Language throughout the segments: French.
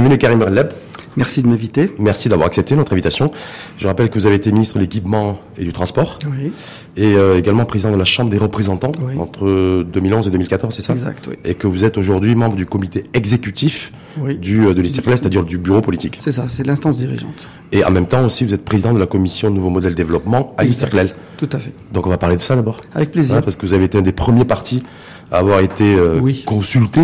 Bienvenue Karim Leb. Merci de m'inviter. Merci d'avoir accepté notre invitation. Je rappelle que vous avez été ministre de l'équipement et du transport. Oui. Et euh, également président de la Chambre des représentants entre 2011 et 2014, c'est ça? Exact, oui. Et que vous êtes aujourd'hui membre du comité exécutif Oui. du, euh, de l'ICIRCLES, c'est-à-dire du bureau politique. C'est ça, c'est l'instance dirigeante. Et en même temps aussi, vous êtes président de la commission Nouveau Modèle Développement à l'ICIRCLES. Tout à fait. Donc on va parler de ça d'abord. Avec plaisir. Hein, parce que vous avez été un des premiers partis à avoir été euh, Oui. consulté.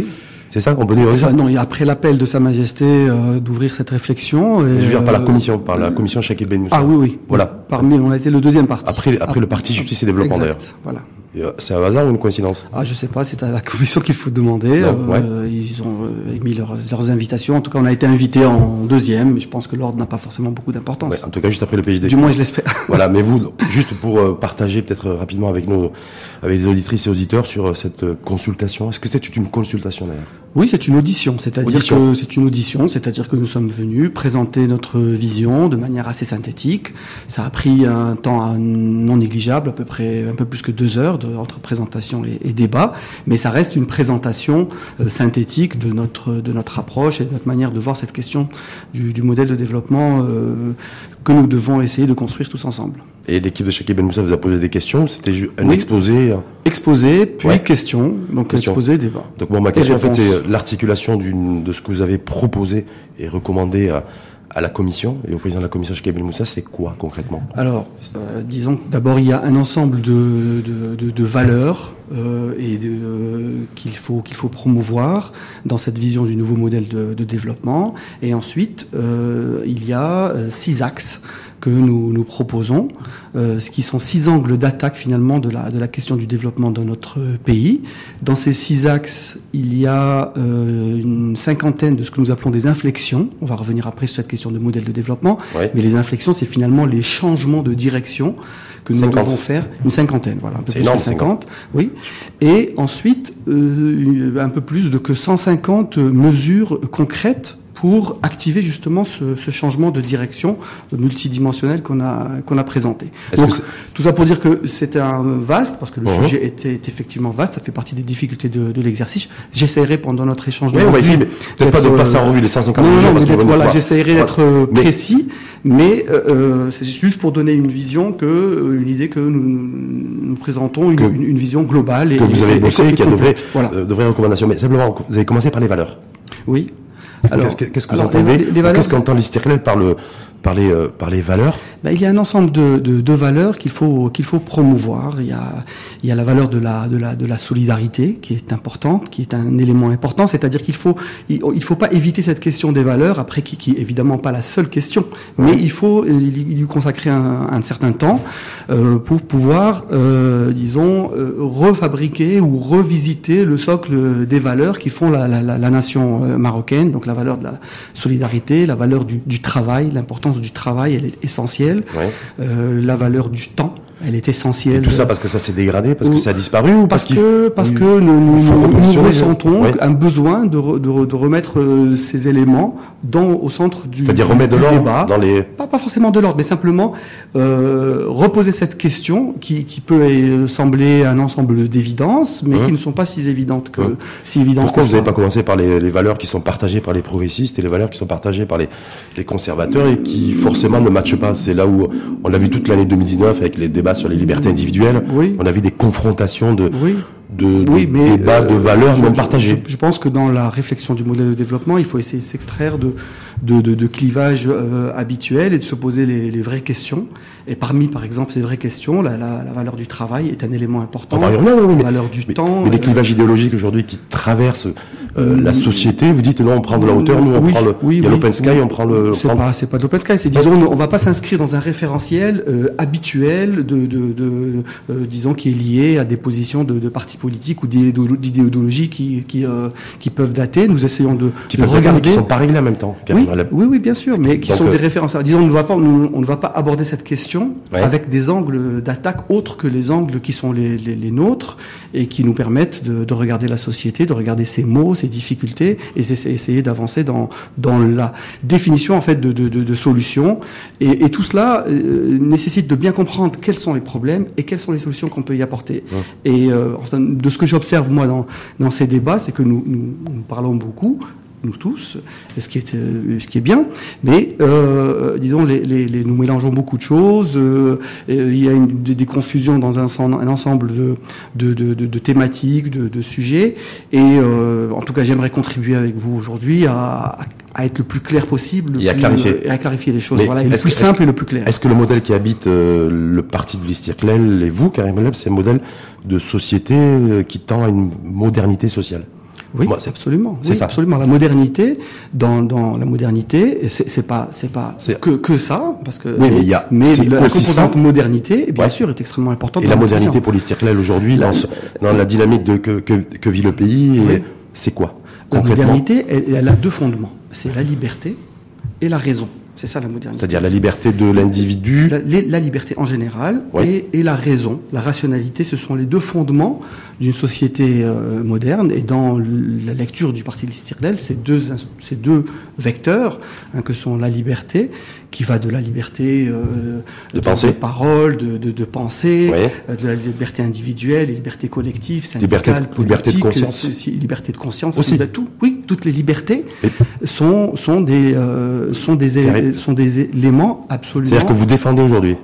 C'est ça qu'on peut dire Enfin, non, après l'appel de Sa Majesté euh, d'ouvrir cette réflexion. et, Je veux dire par la euh, commission, par la commission Shakib Ben Moussa. Ah oui, oui. Voilà. Parmi, on a été le deuxième parti. Après, après le parti Justice et Développement d'ailleurs. Voilà. Euh, C'est un hasard ou une coïncidence? Ah, je sais pas, c'est à la commission qu'il faut demander. Non, Euh, Ils ont euh, émis leurs, leurs invitations. En tout cas, on a été invité en deuxième, mais je pense que l'ordre n'a pas forcément beaucoup d'importance. Ouais, En tout cas, juste après le PJD. Du moins, je l'espère. Voilà, mais vous, juste pour partager peut-être rapidement avec nos, avec les auditrices et auditeurs sur cette consultation. Est-ce que c'est une consultation d'ailleurs? Oui, c'est une audition, c'est-à-dire que c'est une audition, c'est-à-dire que nous sommes venus présenter notre vision de manière assez synthétique. Ça a pris un temps non négligeable, à peu près un peu plus que deux heures de, entre présentation et, et débat, mais ça reste une présentation euh, synthétique de notre de notre approche et de notre manière de voir cette question du, du modèle de développement euh, que nous devons essayer de construire tous ensemble. Et l'équipe de Shakib Ben Moussa vous a posé des questions. C'était un Oui. exposé. euh. Exposé, puis Ouais. question, donc Question. exposé, débat. Donc bon, ma question en fait, c'est euh, l'articulation de ce que vous avez proposé et recommandé à, à la commission et au président de la commission Shakib Ben Moussa. C'est quoi concrètement Alors, euh, disons d'abord il y a un ensemble de, de, de, de valeurs euh, et euh, qu'il faut qu'il faut promouvoir dans cette vision du nouveau modèle de, de développement. Et ensuite, euh, il y a euh, six axes que nous nous proposons, euh, ce qui sont six angles d'attaque finalement de la de la question du développement dans notre pays. Dans ces six axes, il y a euh, une cinquantaine de ce que nous appelons des inflexions. On va revenir après sur cette question de modèle de développement. Ouais. Mais les inflexions, c'est finalement les changements de direction que nous 50. devons faire. Une cinquantaine, voilà, un peu plus énorme, que 50. Oui. Et ensuite, euh, un peu plus de que 150 mesures concrètes pour activer justement ce, ce changement de direction multidimensionnel qu'on a qu'on a présenté. Donc tout ça pour dire que c'était un vaste parce que le sujet était, effectivement vaste, ça fait partie des difficultés de, de l'exercice. J'essaierai pendant notre échange Oui, on va essayer, mais peut-être pas de passer en revue les 150 non, non, voilà, j'essaierai d'être euh, précis, mais euh, euh, c'est juste pour donner une vision que euh, une idée que nous, nous présentons une, Que- une, une vision globale et que vous avez et- bossé, et qui a de vraies, complète. Voilà. euh, de vraies recommandations. Mais simplement, vous avez commencé par les valeurs. Oui. Qu'est-ce que, qu'est-ce que vous entendez Qu'est-ce qu'entend l'Istiklal par le par les euh, par les valeurs Ben, il y a un ensemble de, de, de valeurs qu'il faut qu'il faut promouvoir. Il y a il y a la valeur de la de la de la solidarité qui est importante, qui est un élément important. C'est-à-dire qu'il faut il, il faut pas éviter cette question des valeurs après qui qui est évidemment pas la seule question, mais il faut euh, lui consacrer un, un certain temps euh, pour pouvoir euh, disons refabriquer ou revisiter le socle des valeurs qui font la, la, la, la nation marocaine. Donc la valeur de la solidarité, la valeur du, du travail, l'importance du travail, elle est essentielle. Ouais. Euh, la valeur du temps, elle est essentielle. Et tout ça parce que ça s'est dégradé, parce que ça a disparu ou parce, que parce que nous, ressentons ouais. un besoin de, re- de, re- de remettre euh, ces éléments dans au centre du c'est-à-dire remettre de l'ordre débat. dans les Pas, pas forcément de l'ordre, mais simplement euh, reposer cette question qui, qui peut euh, sembler un ensemble d'évidences, mais Hein qui ne sont pas si évidentes que Hein. si évidentes Pourquoi que vous n'avez pas commencé par les, les valeurs qui sont partagées par les progressistes et les valeurs qui sont partagées par les, les conservateurs et qui forcément ne matchent pas? C'est là où on l'a vu toute l'année 2019 avec les débats sur les libertés individuelles. Oui. On a vu des confrontations de, Oui. de, de Oui, mais débats, de euh, valeurs je- partagées. Je, je pense que dans la réflexion du modèle de développement, il faut essayer de s'extraire de, de, de, de clivages euh, habituels et de se poser les, les vraies questions. Et parmi, par exemple, ces vraies questions, la, la, la valeur du travail est un élément important. La valeur du mais, temps. mais les euh, clivages idéologiques aujourd'hui qui traversent euh, la société, vous dites non, on prend de la hauteur, nous on Oui, prend le, oui, il y a oui, l'open sky, on prend le, C'est prend- pas, c'est pas de l'open sky. C'est disons, on va pas s'inscrire dans un référentiel euh, habituel de, de, de euh, disons, qui est lié à des positions de, de partis politiques ou d'idéolo- d'idéologies qui, qui, euh, qui peuvent dater. Nous essayons de, qui de peuvent regarder, qui sont pas réglés en même temps. Oui, oui, bien sûr, mais qui Donc, sont euh, des références. Disons, on ne va pas, on, on ne va pas aborder cette question Ouais. avec des angles d'attaque autres que les angles qui sont les, les, les nôtres et qui nous permettent de, de regarder la société, de regarder ses maux, ses difficultés et essayer, d'avancer dans dans la définition en fait de, de, de, de solutions. Et, et tout cela euh, nécessite de bien comprendre quels sont les problèmes et quelles sont les solutions qu'on peut y apporter. Et euh, de ce que j'observe moi dans dans ces débats, c'est que nous, nous, nous parlons beaucoup nous tous, ce qui est, euh, ce qui est bien. Mais euh, disons, les, les, les, nous mélangeons beaucoup de choses. Euh, il y a une, des, des, confusions dans un, un ensemble de, de, de, de thématiques, de, sujets. Et euh, en tout cas, j'aimerais contribuer avec vous aujourd'hui à, à, être le plus clair possible, et à, clarifier. à clarifier les choses. voilà, le plus simple et le plus clair. Est-ce que le modèle qui habite le parti de l'Istirklel et vous, Karim Leb, c'est un modèle de société qui tend à une modernité sociale? Oui, c'est absolument. C'est ça. absolument. La modernité, dans, dans la modernité, c'est pas c'est pas que que ça, parce que oui, mais il y a mais la, composante modernité, bien sûr, est extrêmement importante. Et la modernité pour l'Istiklal aujourd'hui, dans, dans la dynamique de que, que, que vit le pays, c'est quoi La modernité, elle, elle a deux fondements. C'est la liberté et la raison. C'est ça la modernité. C'est-à-dire la liberté de l'individu. La, la, liberté en général et, et, la raison, la rationalité, ce sont les deux fondements d'une société euh, moderne. Et dans la lecture du Parti de l'Istirlel, ces deux, ces deux vecteurs, hein, que sont la liberté, qui va de la liberté euh, de, penser, de parole, de, de, de penser, euh, de la liberté individuelle, liberté collective, syndicale, liberté, politique, liberté de conscience, liberté de conscience, aussi. tout. Oui, toutes les libertés sont sont des euh, sont des sont des éléments absolument. C'est-à-dire que vous défendez aujourd'hui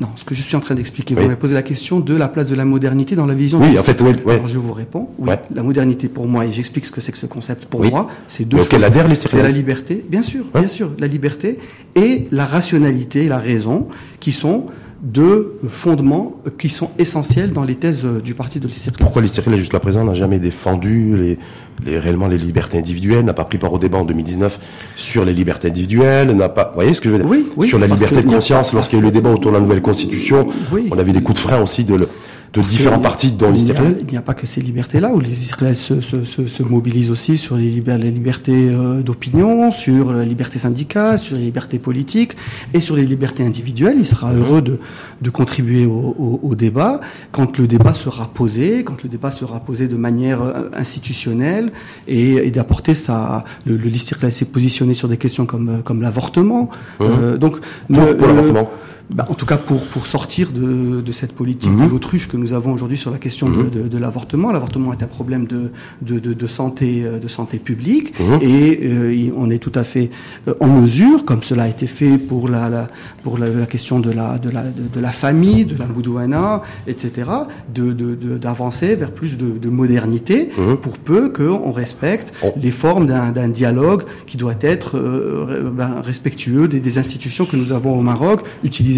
non, ce que je suis en train d'expliquer, vous m'avez posé la question de la place de la modernité dans la vision. Oui, en fait, oui. Alors je vous réponds. Oui, la modernité pour moi, et j'explique ce que c'est que ce concept pour moi, c'est deux choses. C'est la liberté, bien sûr, bien sûr, la liberté et la rationalité, la raison, qui sont deux fondements qui sont essentiels dans les thèses du parti de l'Istiklal. Pourquoi l'Istiklal, jusqu'à présent, n'a jamais défendu les, les, réellement les libertés individuelles, n'a pas pris part au débat en 2019 sur les libertés individuelles, n'a pas, vous voyez ce que je veux dire Oui, oui. Sur la liberté de conscience, lorsqu'il y a eu le débat autour de la nouvelle constitution, on avait des coups de frein aussi de, le, de différents partis dans l'Israël. Il n'y a, pas que ces libertés-là, où les Israéliens se, se, se, se, mobilisent aussi sur les, les libertés euh, d'opinion, sur la liberté syndicale, sur les libertés politiques et sur les libertés individuelles. Il sera heureux de, de contribuer au, au, au, débat quand le débat sera posé, quand le débat sera posé de manière euh, institutionnelle et, et d'apporter sa... Le, le s'est positionné sur des questions comme, euh, comme l'avortement. Euh, donc, pour, pour l'avortement bah, en tout cas pour, pour sortir de, de cette politique de mhm. l'autruche que nous avons aujourd'hui sur la question de, mhm. de, de l'avortement. L'avortement est un problème de, de, de, santé, euh, de santé publique mhm. et euh, on est tout à fait euh, en mesure, comme cela a été fait pour la, la pour la, la, question de la, de la, de, la famille, de la Boudouana, etc., d'avancer vers plus de, de modernité pour peu qu'on respecte les formes d'un dialogue qui doit être ben, respectueux des, des institutions que nous avons au Maroc,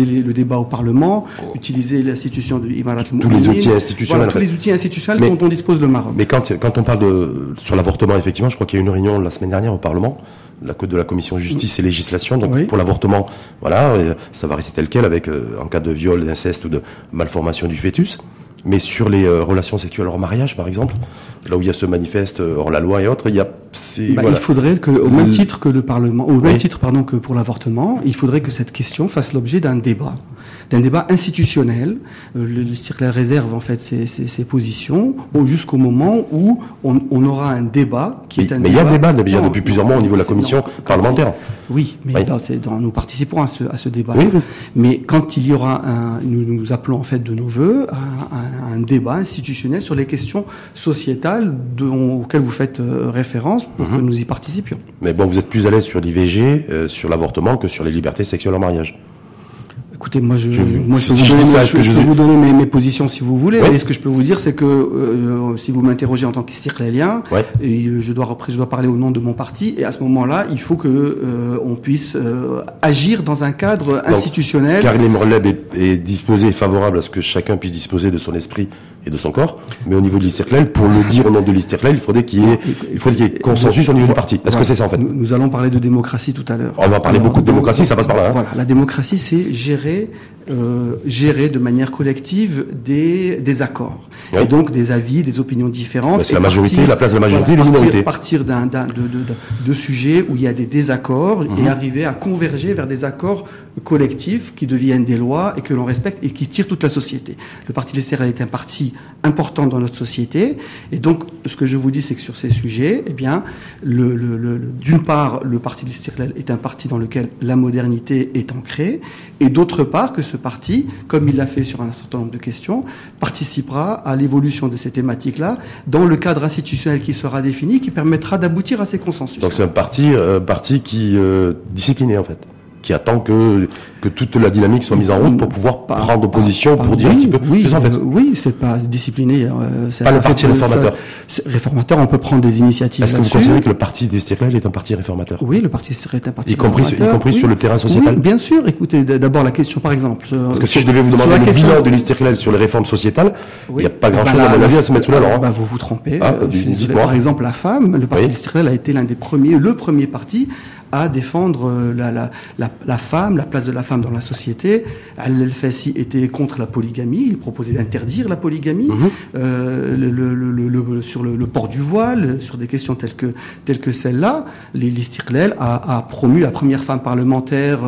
utiliser le débat au Parlement, utiliser l'institution de Imarat Tous les outils institutionnels. tous les outils institutionnels dont on dispose le Maroc. Mais quand, quand on parle de, sur l'avortement, effectivement, je crois qu'il y a eu une réunion la semaine dernière au Parlement, la de la commission justice et législation. Donc pour l'avortement, voilà, ça va rester tel quel avec euh, en cas de viol, d'inceste ou de malformation du fœtus. Mais sur les euh, relations sexuelles hors mariage, par exemple, là où il y a ce manifeste euh, hors la loi et autres, il y a. Bah, Il faudrait que, au même titre que le Parlement, au même titre pardon que pour l'avortement, il faudrait que cette question fasse l'objet d'un débat d'un débat institutionnel. Euh, le, le réserve en fait ses, ses, ses positions jusqu'au moment où on, on, aura un débat qui mais, est un mais il y a un débat déjà depuis plusieurs mois au niveau de la commission parlementaire. Oui, mais oui. Dans, dans, nous participons à ce, à ce débat. Oui, oui. Mais quand il y aura un, nous nous appelons en fait de nos voeux un, un, débat institutionnel sur les questions sociétales dont, auxquelles vous faites euh, référence pour mm -hmm. que nous y participions. Mais bon, vous êtes plus à l'aise sur l'IVG, euh, sur l'avortement que sur les libertés sexuelles en mariage. Écoutez, moi, je, je moi, je, peux, vous donner, ça, je, je, peux vous donner mes, mes, positions si vous voulez. Oui. Et ce que je peux vous dire, c'est que euh, si vous m'interrogez en tant qu'istirlélien, et je dois je dois parler au nom de mon parti. Et à ce moment-là, il faut que euh, on puisse euh, agir dans un cadre institutionnel. Karim Morleb est, est disposé, favorable à ce que chacun puisse disposer de son esprit et de son corps. Mais au niveau de l'Isterclel, pour le dire au nom de l'Isterclel, il faudrait qu'il y ait, il faut qu'il y ait consensus au niveau du parti. Est-ce voilà. que c'est ça en fait nous, nous, allons parler de démocratie tout à l'heure. On va parler Alors, beaucoup de démocratie, ça passe par là. Hein. Voilà, la démocratie, c'est gérer, 对。Euh, gérer de manière collective des, des accords. Oui. Et donc des avis, des opinions différentes. C'est la majorité, partir, la place de la majorité voilà, minorité. Partir d'un, de, de, de, de, sujets où il y a des désaccords mm -hmm. et arriver à converger vers des accords collectifs qui deviennent des lois et que l'on respecte et qui tirent toute la société. Le Parti des Serres est un parti important dans notre société et donc ce que je vous dis c'est que sur ces sujets, eh bien, le, le, le, d'une part, le Parti de l'Istiklal est un parti dans lequel la modernité est ancrée et d'autre part que ce parti, comme il l'a fait sur un certain nombre de questions, participera à l'évolution de ces thématiques-là dans le cadre institutionnel qui sera défini, qui permettra d'aboutir à ces consensus. Donc c'est un parti, un parti qui euh, discipliné en fait qui attend que que toute la dynamique soit mise en route pour pouvoir prendre position pour dire oui, un petit peu. Oui, en fait. oui, c'est pas discipliné. Euh, pas le parti réformateur. réformateur, on peut prendre des initiatives. Est-ce que vous considérez que le parti des est un parti réformateur? Oui, le parti est un parti y compris, réformateur. Y compris sur le terrain sociétal. Oui, bien sûr. Écoutez, d'abord la question, par exemple. Parce que si je devais vous demander le question... bilan de l'Istiklal sur les réformes sociétales, il n'y a pas grand-chose bah, à mon avis à se mettre sous la loi. Bah, vous vous trompez. Ah, par exemple, la femme, le parti oui. a été l'un des premiers, le premier parti à défendre euh, la, la, la, la, femme, la place de la femme dans la société. Al-Fassi était contre la polygamie, il proposait d'interdire la polygamie mhm. euh, le, le, le, sur le, port du voile, sur des questions telles que, telles que celle-là. L'Istiklal a, a, promu la première femme parlementaire,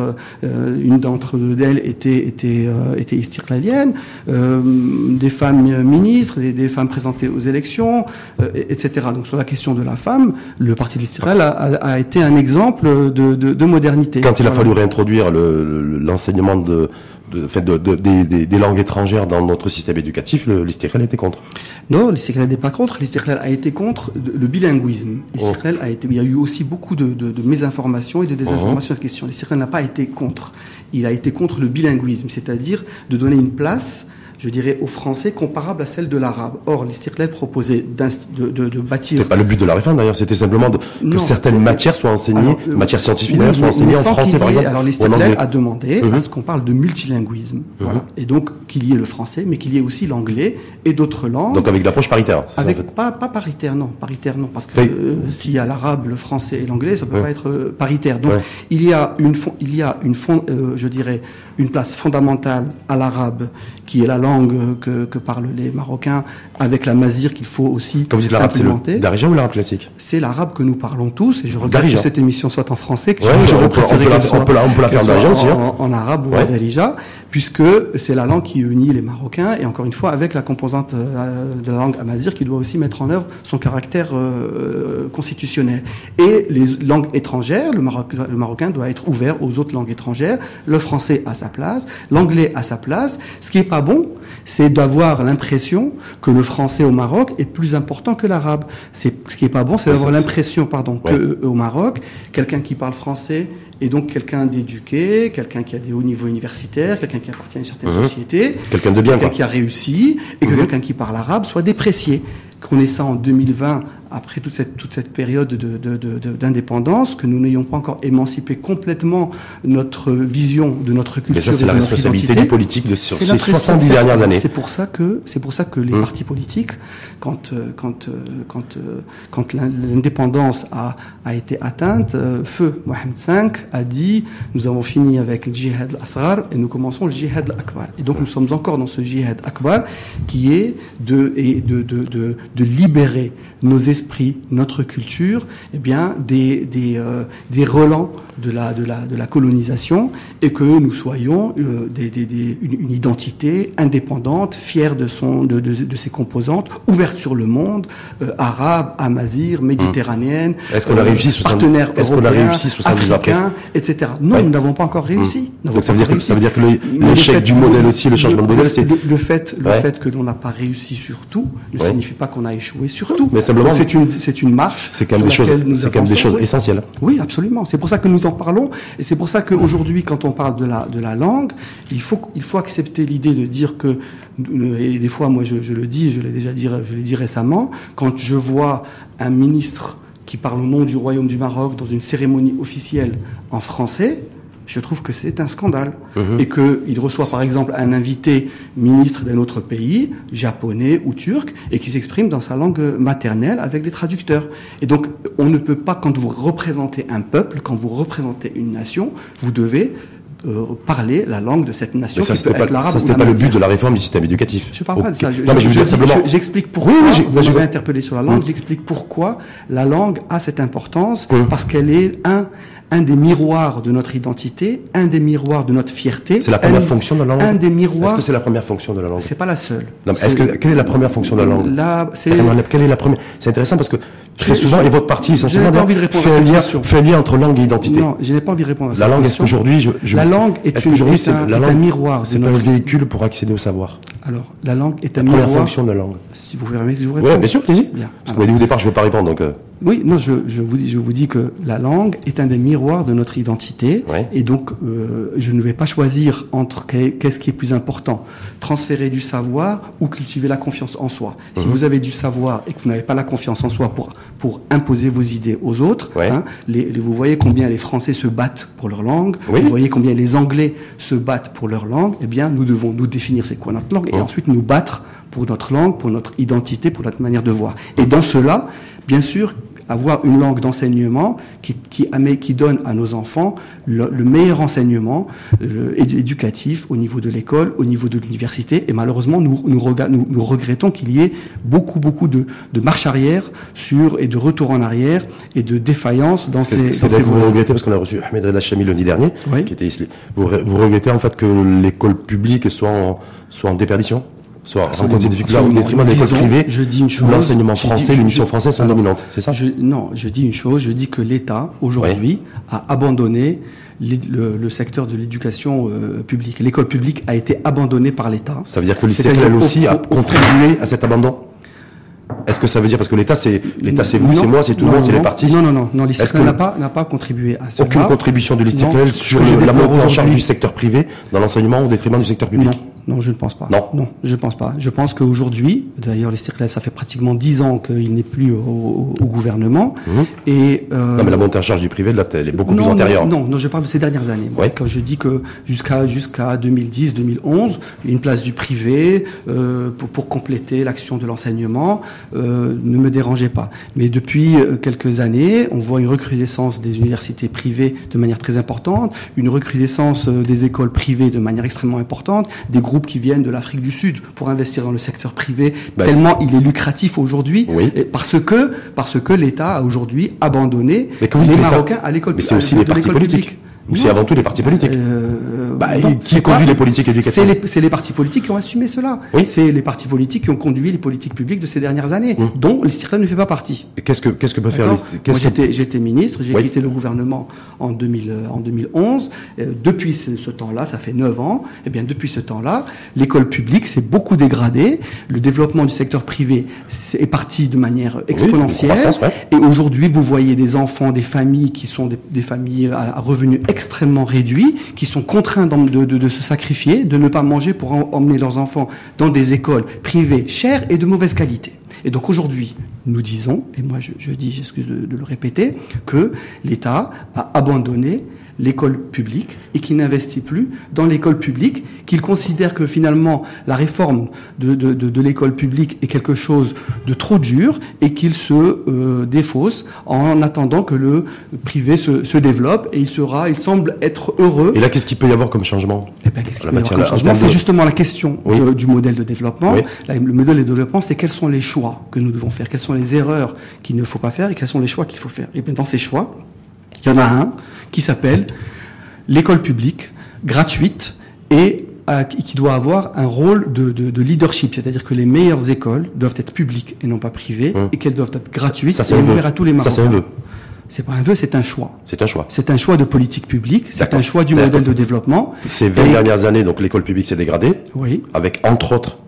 euh, une d'entre elles était, était, euh, était istiklalienne, des femmes ministres, des, des, femmes présentées aux élections, etc. Donc sur la question de la femme, le parti de l'Istiklal a, a, été un exemple de, de, de modernité. Quand il a fallu réintroduire l'enseignement de, de, de, des, des, langues étrangères dans notre système éducatif, l'Istiklal était contre? Non, l'Istiklal n'est pas contre. L'Istiklal a été contre le bilinguisme. L'Istiklal a été. Il y a eu aussi beaucoup de, mésinformations et de désinformations de uh-huh. questions. L'Istiklal n'a pas été contre. Il a été contre le bilinguisme, c'est-à-dire de donner une place je dirais, au français comparable à celle de l'arabe. Or, l'Istiklal proposait de, de, de bâtir... C'était pas le but de la réforme d'ailleurs, c'était simplement de, que certaines matières soient enseignées, euh, matières scientifiques soient enseignées en français par exemple. Alors l'Istiklal a demandé mhm. à ce qu'on parle de multilinguisme, mhm. voilà. et donc qu'il y ait le français, mais qu'il y ait aussi l'anglais et d'autres langues. Donc avec l'approche paritaire. Avec pas, pas paritaire, non, paritaire non, parce que euh, s'il y a l'arabe, le français et l'anglais, ça peut pas être euh, paritaire. Donc il y a une, il y a une, je dirais, une place fondamentale à l'arabe, qui est la langue que, que, parlent les Marocains, avec la mazir qu'il faut aussi Quand vous dites l'arabe, c'est le darija ou l'arabe classique C'est l'arabe que nous parlons tous, et je regrette que cette émission soit en français, que ouais, on, peut, on, peut la, on, peut la, on peut la faire en aussi. Hein. En, arabe ou en darija, puisque c'est la langue qui unit les Marocains, et encore une fois, avec la composante euh, de la langue amazir qui doit aussi mettre en œuvre son caractère euh, constitutionnel. Et les langues étrangères, le, Maroc, le Marocain doit être ouvert aux autres langues étrangères, le français à sa place, l'anglais à sa place. Ce qui est pas bon, c'est d'avoir l'impression que le français au Maroc est plus important que l'arabe. C'est ce qui est pas bon, c'est d'avoir l'impression, pardon, que euh, au Maroc, quelqu'un qui parle français et donc quelqu'un d'éduqué, quelqu'un qui a des hauts niveaux universitaires, quelqu'un qui appartient à une certaine mhm. société, quelqu'un de bien, quelqu'un qui a réussi, et que mhm. quelqu'un qui parle arabe soit déprécié. Qu'on ait ça en 2020 après toute cette, toute cette période d'indépendance, de, de, que nous n'ayons pas encore émancipé complètement notre vision de notre culture. Mais ça, c'est la responsabilité des politiques de sur ces 70 dernières années. C'est pour ça que, c'est pour ça que les mmh. partis politiques, quand, euh, quand, euh, quand, euh, quand l'indépendance a, a été atteinte, Feu Mohamed V a dit, nous avons fini avec le djihad al-asrar et nous commençons le djihad al-akbar. Et donc nous sommes encore dans ce djihad akbar qui est de, et de, de, de, de libérer nos esprits, notre culture, eh bien, des, des, euh, des relents de la, de, la, de la colonisation et que nous soyons euh, des, des, des, une, identité indépendante, fière de, son, de, de, de ses composantes, ouverte sur le monde, euh, arabe, amazir, méditerranéenne, est-ce qu'on a réussi partenaires est-ce qu'on a réussi africains, etc. Non, nous n'avons pas encore réussi. Mmh. Donc ça veut, dire que, ça veut dire que l'échec du modèle aussi, le changement de modèle, c'est... Le, fait, le fait que l'on n'a pas réussi sur tout ne signifie pas qu'on a échoué sur tout. Mais simplement, c'est une, marche. C'est quand même des choses, c'est quand même des choses essentielles. Oui, absolument. C'est pour ça que nous en parlons, et c'est pour ça qu'aujourd'hui, quand on parle de la de la langue, il faut il faut accepter l'idée de dire que et des fois, moi, je, je le dis, je l'ai déjà dit, je l'ai dit récemment, quand je vois un ministre qui parle au nom du Royaume du Maroc dans une cérémonie officielle en français, je trouve que c'est un scandale. Mhm. Et qu'il reçoit par exemple un invité ministre d'un autre pays, japonais ou turc, et qui s'exprime dans sa langue maternelle avec des traducteurs. Et donc, on ne peut pas, quand vous représentez un peuple, quand vous représentez une nation, vous devez euh, parler la langue de cette nation. ça, c'était pas, ça, c'était pas le but de la réforme du système éducatif. Je parle pas de ça. Je, non, mais je, je simplement... J'explique pourquoi. Oui, oui, vous m'avez interpellé sur la langue. J'explique pourquoi la langue a cette importance parce qu'elle est un un des miroirs de notre identité, un des miroirs de notre fierté. C'est la première fonction de la langue. Un des miroirs. Est-ce que c'est la première fonction de la langue? C'est pas la seule. Est-ce que quelle est la première fonction de la langue? Là, c'est. Quelle est la première? C'est intéressant parce que très souvent, et votre parti essentiellement, pas envie de répondre fait, à un lien, question. fait un lien entre langue et identité. Non, je n'ai pas envie de répondre à La cette langue, est-ce qu'aujourd'hui, je, je- La langue est, est-ce une- qu'aujourd'hui, est c'est un, la est langue, un miroir. C'est pas un notre- véhicule pour accéder au savoir. Alors, la langue est un Première miroir. fonction de la langue. Si vous permettez, je vous Oui, réponds. bien sûr, allez-y. Bien. Parce m'a dit au départ, je ne veux pas répondre, donc. euh, Oui, non, je, je vous dis, je vous dis que la langue est un des miroirs de notre identité, Ouais. et donc euh, je ne vais pas choisir entre qu'est- qu'est-ce qui est plus important, transférer du savoir ou cultiver la confiance en soi. Si Mhm. vous avez du savoir et que vous n'avez pas la confiance en soi pour pour imposer vos idées aux autres, Ouais. hein, les, les- vous voyez combien les Français se battent pour leur langue, Oui. vous voyez combien les Anglais se battent pour leur langue. Eh bien, nous devons nous définir c'est quoi notre langue et ensuite nous battre pour notre langue, pour notre identité, pour notre manière de voir. Et dans cela, bien sûr, avoir une langue d'enseignement qui, qui, qui donne à nos enfants le, le meilleur enseignement le- éducatif au niveau de l'école, au niveau de l'université. Et malheureusement, nous, nous, rega- nous, nous regrettons qu'il y ait beaucoup, beaucoup de, de marche arrière sur, et de retour en arrière et de défaillance dans ces, ce dans ces vous volets. regrettez, parce qu'on a reçu Ahmed Reda Chami lundi dernier, Oui. qui était ici. Vous, vous regrettez en fait que l'école publique soit en, soit en déperdition? Soit des difficultés au détriment de l'école Disons, privée je dis une chose, l'enseignement français, l'émission française sont alors, dominantes, c'est ça Je, non, je dis une chose, je dis que l'État, aujourd'hui, a abandonné le, le secteur de l'éducation euh, publique. L'école publique a été abandonnée par l'État. Ça veut dire que au- aussi, a au- au- contribué à cet abandon? Est-ce que ça veut dire, parce que l'État, c'est l'État, c'est vous, c'est moi, c'est tout le monde, c'est les partis? Non, non, non, non n'a pas, n'a pas contribué à cela? Aucune contribution de ce sur le- la montée en charge du secteur privé dans l'enseignement au détriment du secteur public? Non, non, je ne pense pas. Non. non, je ne pense pas. Je pense qu'aujourd'hui, d'ailleurs, l'ISTEC, ça fait pratiquement dix ans qu'il n'est plus au, au- gouvernement. Et euh, Non, mais la montée en charge du privé, là, elle est beaucoup plus antérieure. Non, non, non, je parle de ces dernières années. Moi. Ouais. Quand je dis que jusqu'à jusqu'à 2010, 2011, une place du privé euh, pour, pour compléter l'action de l'enseignement euh, ne me dérangeait pas. Mais depuis euh, quelques années, on voit une recrudescence des universités privées de manière très importante, une recrudescence euh, des écoles privées de manière extrêmement importante, des groupes qui viennent de l'Afrique du Sud pour investir dans le secteur privé Bah, tellement il est lucratif aujourd'hui, Oui. parce que parce que l'État a aujourd'hui abandonné les Marocains à l'école Mais c'est aussi les partis politiques. publique. Ou c'est avant tout les partis politiques Euh, Bah, non, qui conduit pas- les politiques éducatives C'est les, les partis politiques qui ont assumé cela. Oui. C'est les partis politiques qui ont conduit les politiques publiques de ces dernières années, dont l'Istiklal ne fait pas partie. Qu'est-ce que qu'est-ce que peut faire que- j'étais, j'étais ministre, j'ai Oui. quitté le gouvernement en, 2000, euh, en 2011. Euh, depuis ce, ce temps-là, ça fait 9 ans, et bien depuis ce temps-là, l'école publique s'est beaucoup dégradée. Le développement du secteur privé est parti de manière exponentielle. ouais. Et aujourd'hui, vous voyez des enfants, des familles qui sont des, des familles à, à revenus extrêmement réduits, qui sont contraints de, se sacrifier, de ne pas manger pour en- emmener leurs enfants dans des écoles privées chères et de mauvaise qualité. Et donc aujourd'hui, nous disons, et moi je, dis, j'excuse de le répéter, que l'État a abandonné l'école publique et qu'il n'investit plus dans l'école publique, qu'il considère que finalement la réforme de, de, de, de l'école publique est quelque chose de trop dur et qu'il se euh, défausse en attendant que le privé se, se développe et il sera, il semble être heureux Et là, qu'est-ce qu'il peut y avoir comme changement eh ben, qu'est-ce qu'il La peut y avoir matière- comme en changement? C'est justement la question Oui. de- du modèle de développement. Oui. Là, le modèle de développement, c'est quels sont les choix que nous devons faire, quelles sont les erreurs qu'il ne faut pas faire et quels sont les choix qu'il faut faire? Et bien, dans ces choix, il y en a un qui s'appelle l'école publique gratuite et euh, qui doit avoir un rôle de, de- de leadership, c'est-à-dire que les meilleures écoles doivent être publiques et non pas privées, Hum. et qu'elles doivent être gratuites Ça, et ouvertes à tous les Ça, Marocains. c'est un vœu. C'est pas un vœu, c'est un choix. C'est un choix. C'est un choix de politique publique, c'est un choix du modèle de développement. Ces 20 Et- dernières années, donc l'école publique s'est dégradée, Oui. avec entre autres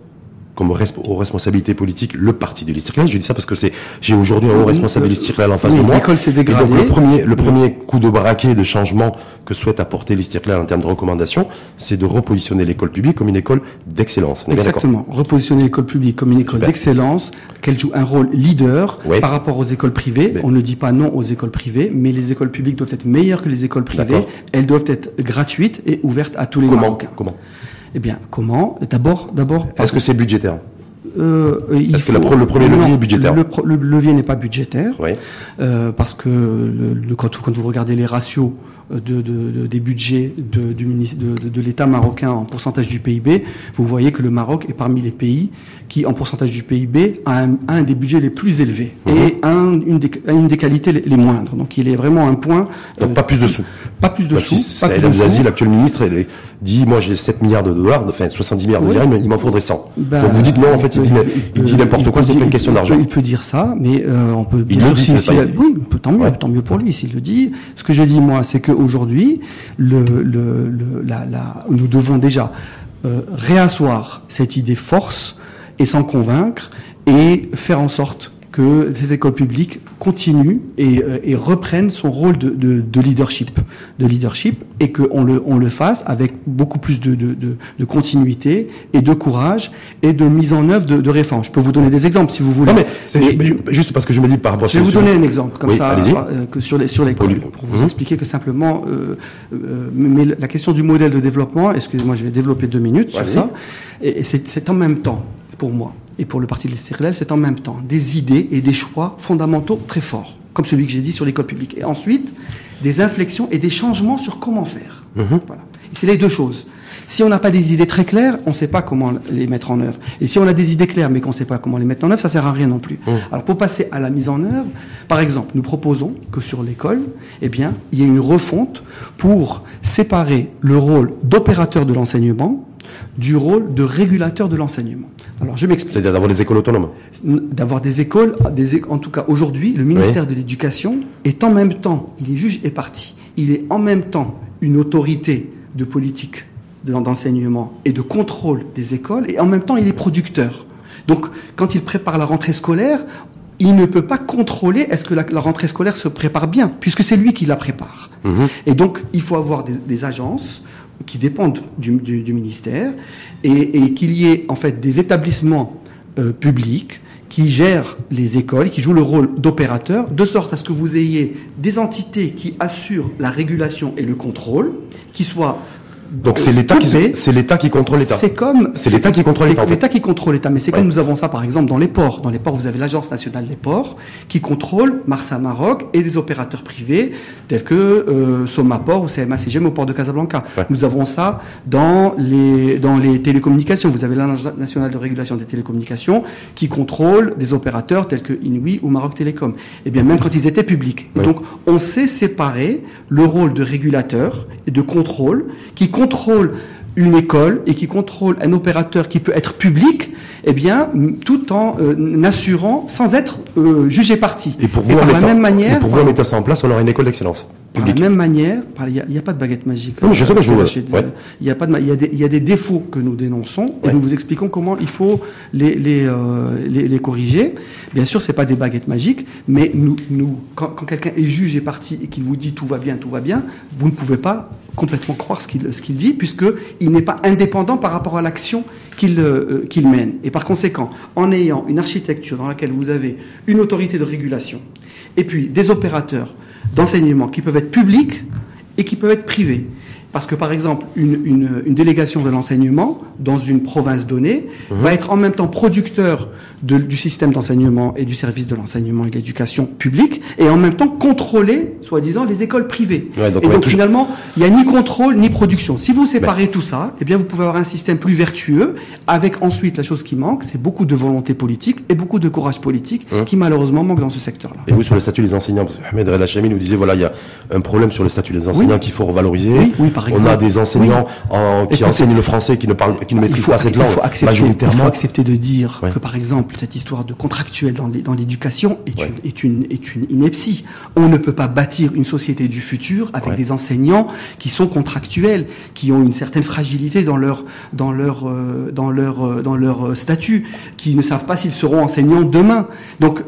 comme aux responsabilités politiques le parti de l'Istiklal. Je dis ça parce que c'est j'ai aujourd'hui un haut responsable de l'Istiklal en face Oui, de moi. l'école s'est Et donc dégradée. le premier le premier coup de braquet de changement que souhaite apporter l'Istiklal en termes de recommandations, c'est de repositionner l'école publique comme une école d'excellence. Exactement. Repositionner l'école publique comme une école d'excellence, qu'elle joue un rôle leader Oui. par rapport aux écoles privées. Mais- On ne dit pas non aux écoles privées, mais les écoles publiques doivent être meilleures que les écoles privées. Elles doivent être gratuites et ouvertes à tous les Comment Marocains. Comment Eh bien, comment D'abord, d'abord. Est-ce que c'est budgétaire euh, il Est-ce que le premier levier est budgétaire le, levier n'est pas budgétaire, oui. euh, parce que le, quand, quand, vous regardez les ratios de, de, des budgets de, l'État marocain en pourcentage du PIB, vous voyez que le Maroc est parmi les pays qui, en pourcentage du PIB, a un, des budgets les plus élevés mhm. et un, une, des, une des qualités les, moindres. Donc il est vraiment un point. Donc euh, pas plus de sous. Pas plus de sous. pas plus de sous. l'actuel ministre, il dit moi j'ai 7 milliards de dollars, enfin 70 milliards de dollars, mais il m'en faudrait 100. Ben, Donc vous dites non, en fait, il, dit, il dit n'importe quoi, c'est pas une question d'argent. Il peut dire ça, mais euh, on peut. Il le dit. oui, tant mieux, tant mieux pour lui s'il le dit. Ce que je dis moi, c'est qu'aujourd'hui, nous devons déjà euh, réasseoir cette idée force et s'en convaincre et faire en sorte que ces écoles publiques continuent et, euh, et reprennent son rôle de, de, de, leadership, de leadership, et qu'on le, on le fasse avec beaucoup plus de, de, continuité et de courage et de mise en œuvre de, réformes. Je peux vous donner des exemples si vous voulez. Non mais, juste parce que je me dis par rapport. Je vais vous donner un exemple comme ça euh, que sur les sur l'école pour vous mhm. expliquer que simplement. Euh, mais la question du modèle de développement, excusez-moi, je vais développer deux minutes sur ça. Et, et c'est en même temps pour moi et pour le Parti de c'est en même temps des idées et des choix fondamentaux très forts, comme celui que j'ai dit sur l'école publique. Et ensuite, des inflexions et des changements sur comment faire. Mhm. Voilà. C'est les deux choses. Si on n'a pas des idées très claires, on ne sait pas comment les mettre en œuvre. Et si on a des idées claires mais qu'on ne sait pas comment les mettre en œuvre, ça sert à rien non plus. Mhm. Alors pour passer à la mise en œuvre, par exemple, nous proposons que sur l'école, eh bien, il y ait une refonte pour séparer le rôle d'opérateur de l'enseignement du rôle de régulateur de l'enseignement. Alors je m'explique. C'est-à-dire d'avoir des écoles autonomes. D'avoir des écoles, des, en tout cas aujourd'hui, le ministère de l'Éducation est en même temps, il est juge et parti, il est en même temps une autorité de politique d'enseignement et de contrôle des écoles, et en même temps il est producteur. Donc quand il prépare la rentrée scolaire, il ne peut pas contrôler est-ce que la, rentrée scolaire se prépare bien, puisque c'est lui qui la prépare. Mhm. Et donc il faut avoir des agences qui dépendent du, ministère et, qu'il y ait en fait des établissements euh, publics qui gèrent les écoles, qui jouent le rôle d'opérateur, de sorte à ce que vous ayez des entités qui assurent la régulation et le contrôle, qui soient donc c'est l'État qui c'est l'État qui contrôle l'État. C'est comme c'est l'État qui contrôle l'État. L'État qui contrôle l'État, mais c'est comme nous avons ça par exemple dans les ports. Dans les ports, vous avez l'agence nationale des ports qui contrôle Marsa Maroc et des opérateurs privés tels que euh, Somaport ou CMA-CGM au port de Casablanca. Nous avons ça dans les dans les télécommunications. Vous avez l'agence nationale de régulation des télécommunications qui contrôle des opérateurs tels que Inouï ou Maroc Télécom. Et eh bien même quand ils étaient publics. Donc on sait séparer le rôle de régulateur et de contrôle qui contrôle une école et qui contrôle un opérateur qui peut être public, eh bien, tout en euh, assurant, sans être euh, jugé parti. Et pour vous, la même manière, pour vous mettre ça en place, on aura une école d'excellence. De la même manière, il n'y a, pas de baguette magique. Non, je sais pas, je Il y a pas de, il y a des, il y a des défauts que nous dénonçons et nous vous expliquons comment il faut les les, euh, les, les, corriger. Bien sûr, c'est pas des baguettes magiques, mais nous, nous, quand, quand quelqu'un est juge et parti et qu'il vous dit tout va bien, tout va bien, vous ne pouvez pas complètement croire ce qu'il dit, puisqu'il n'est pas indépendant par rapport à l'action qu'il euh, qu'il mène. Et par conséquent, en ayant une architecture dans laquelle vous avez une autorité de régulation, et puis des opérateurs d'enseignement qui peuvent être publics et qui peuvent être privés, parce que, par exemple, une, une, une délégation de l'enseignement dans une province donnée mhm. va être en même temps producteur de, du système d'enseignement et du service de l'enseignement et de l'éducation publique, et en même temps contrôler, soi-disant, les écoles privées. et donc, finalement, il n'y a ni contrôle ni production. Si vous séparez tout ça, eh bien, vous pouvez avoir un système plus vertueux, avec ensuite la chose qui manque, c'est beaucoup de volonté politique et beaucoup de courage politique mhm. qui, malheureusement, manque dans ce secteur-là. Et vous, sur le statut des enseignants, parce que Ahmed Redachami nous disait, voilà, il y a un problème sur le statut des enseignants qu'il faut revaloriser. Oui, oui, on a des enseignants qui enseignent le français, qui ne parlent, qui ne maîtrisent pas cette langue. Il faut accepter, il faut accepter de dire que, par exemple, cette histoire de contractuel dans l'éducation est, une, est, une, est une ineptie. On ne peut pas bâtir une société du futur avec des enseignants qui sont contractuels, qui ont une certaine fragilité dans leur, dans leur, euh, dans leur, euh, dans leur euh, statut, qui ne savent pas s'ils seront enseignants demain. Donc,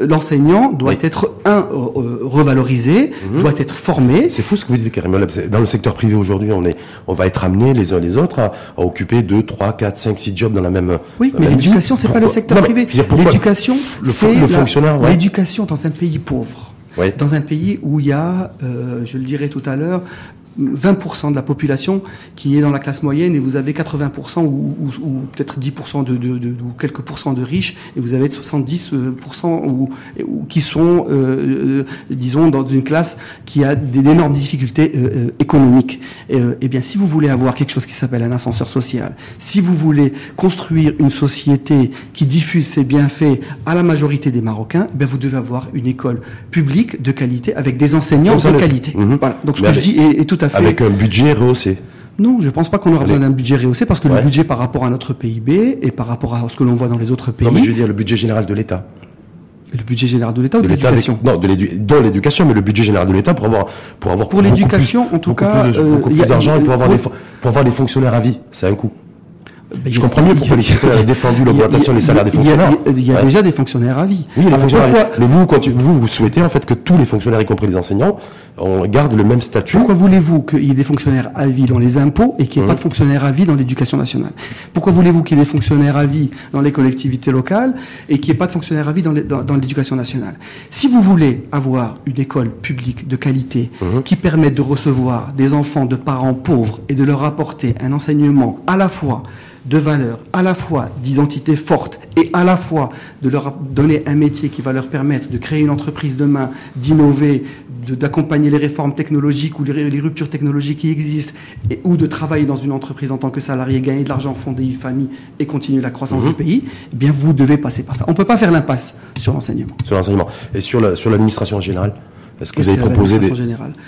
l'enseignant doit être un revalorisé, mhm. doit être formé. C'est fou ce que vous dites, Karim. Dans le secteur privé aujourd'hui, on est, on va être amené les uns les autres à, occuper 2, 3, 4, 5, 6 jobs dans la même. Oui, mais l'éducation, c'est pas le secteur privé. L'éducation, c'est l'éducation dans un pays pauvre. Dans un pays où il y a, euh, je le dirais tout à l'heure, 20% de la population qui est dans la classe moyenne et vous avez 80% ou, ou, peut-être 10% de, de, de, ou quelques pourcents de riches et vous avez 70% ou, ou qui sont, euh, disons, dans une classe qui a d'énormes difficultés euh, euh, économiques. Et, eh bien, si vous voulez avoir quelque chose qui s'appelle un ascenseur social, si vous voulez construire une société qui diffuse ses bienfaits à la majorité des Marocains, eh bien, vous devez avoir une école publique de qualité avec des enseignants de qualité. Mhm. Voilà. Donc ce que je dis est, tout à fait. Avec un budget rehaussé. Non, je ne pense pas qu'on aura besoin d'un budget rehaussé parce que le budget par rapport à notre PIB et par rapport à ce que l'on voit dans les autres pays. Non, mais je veux dire le budget général de l'État. Le budget général de l'État ou de, l'éducation Non, de l'éducation, mais le budget général de l'État pour avoir pour avoir pour l'éducation en tout cas, plus, beaucoup plus d'argent et pour avoir des pour avoir des fonctionnaires à vie, c'est un coût. Ben, je comprends mieux pourquoi les fonctionnaires ont défendu l'augmentation des salaires des fonctionnaires. Il y a, déjà des fonctionnaires à vie. Oui, les fonctionnaires Mais vous, quand vous, vous souhaitez en fait que tous les fonctionnaires, y compris les enseignants, on garde le même statut. Pourquoi voulez-vous qu'il y ait des fonctionnaires à vie dans les impôts et qu'il n'y ait pas de mmh. fonctionnaires à vie dans l'éducation nationale? Pourquoi voulez-vous qu'il y ait des fonctionnaires à vie dans les collectivités locales et qu'il n'y ait pas de fonctionnaires à vie dans l'éducation nationale? Si vous voulez avoir une école publique de qualité mmh. qui permette de recevoir des enfants de parents pauvres et de leur apporter un enseignement à la fois de valeurs, à la fois d'identité forte et à la fois de leur donner un métier qui va leur permettre de créer une entreprise demain, d'innover, d'accompagner les réformes technologiques ou les, ruptures technologiques qui existent, et, ou de travailler dans une entreprise en tant que salarié, gagner de l'argent, fonder une famille et continuer la croissance du mhm. pays, eh bien vous devez passer par ça. On ne peut pas faire l'impasse sur l'enseignement. Sur l'enseignement. Et sur l'administration en général est-ce que vous avez proposé des...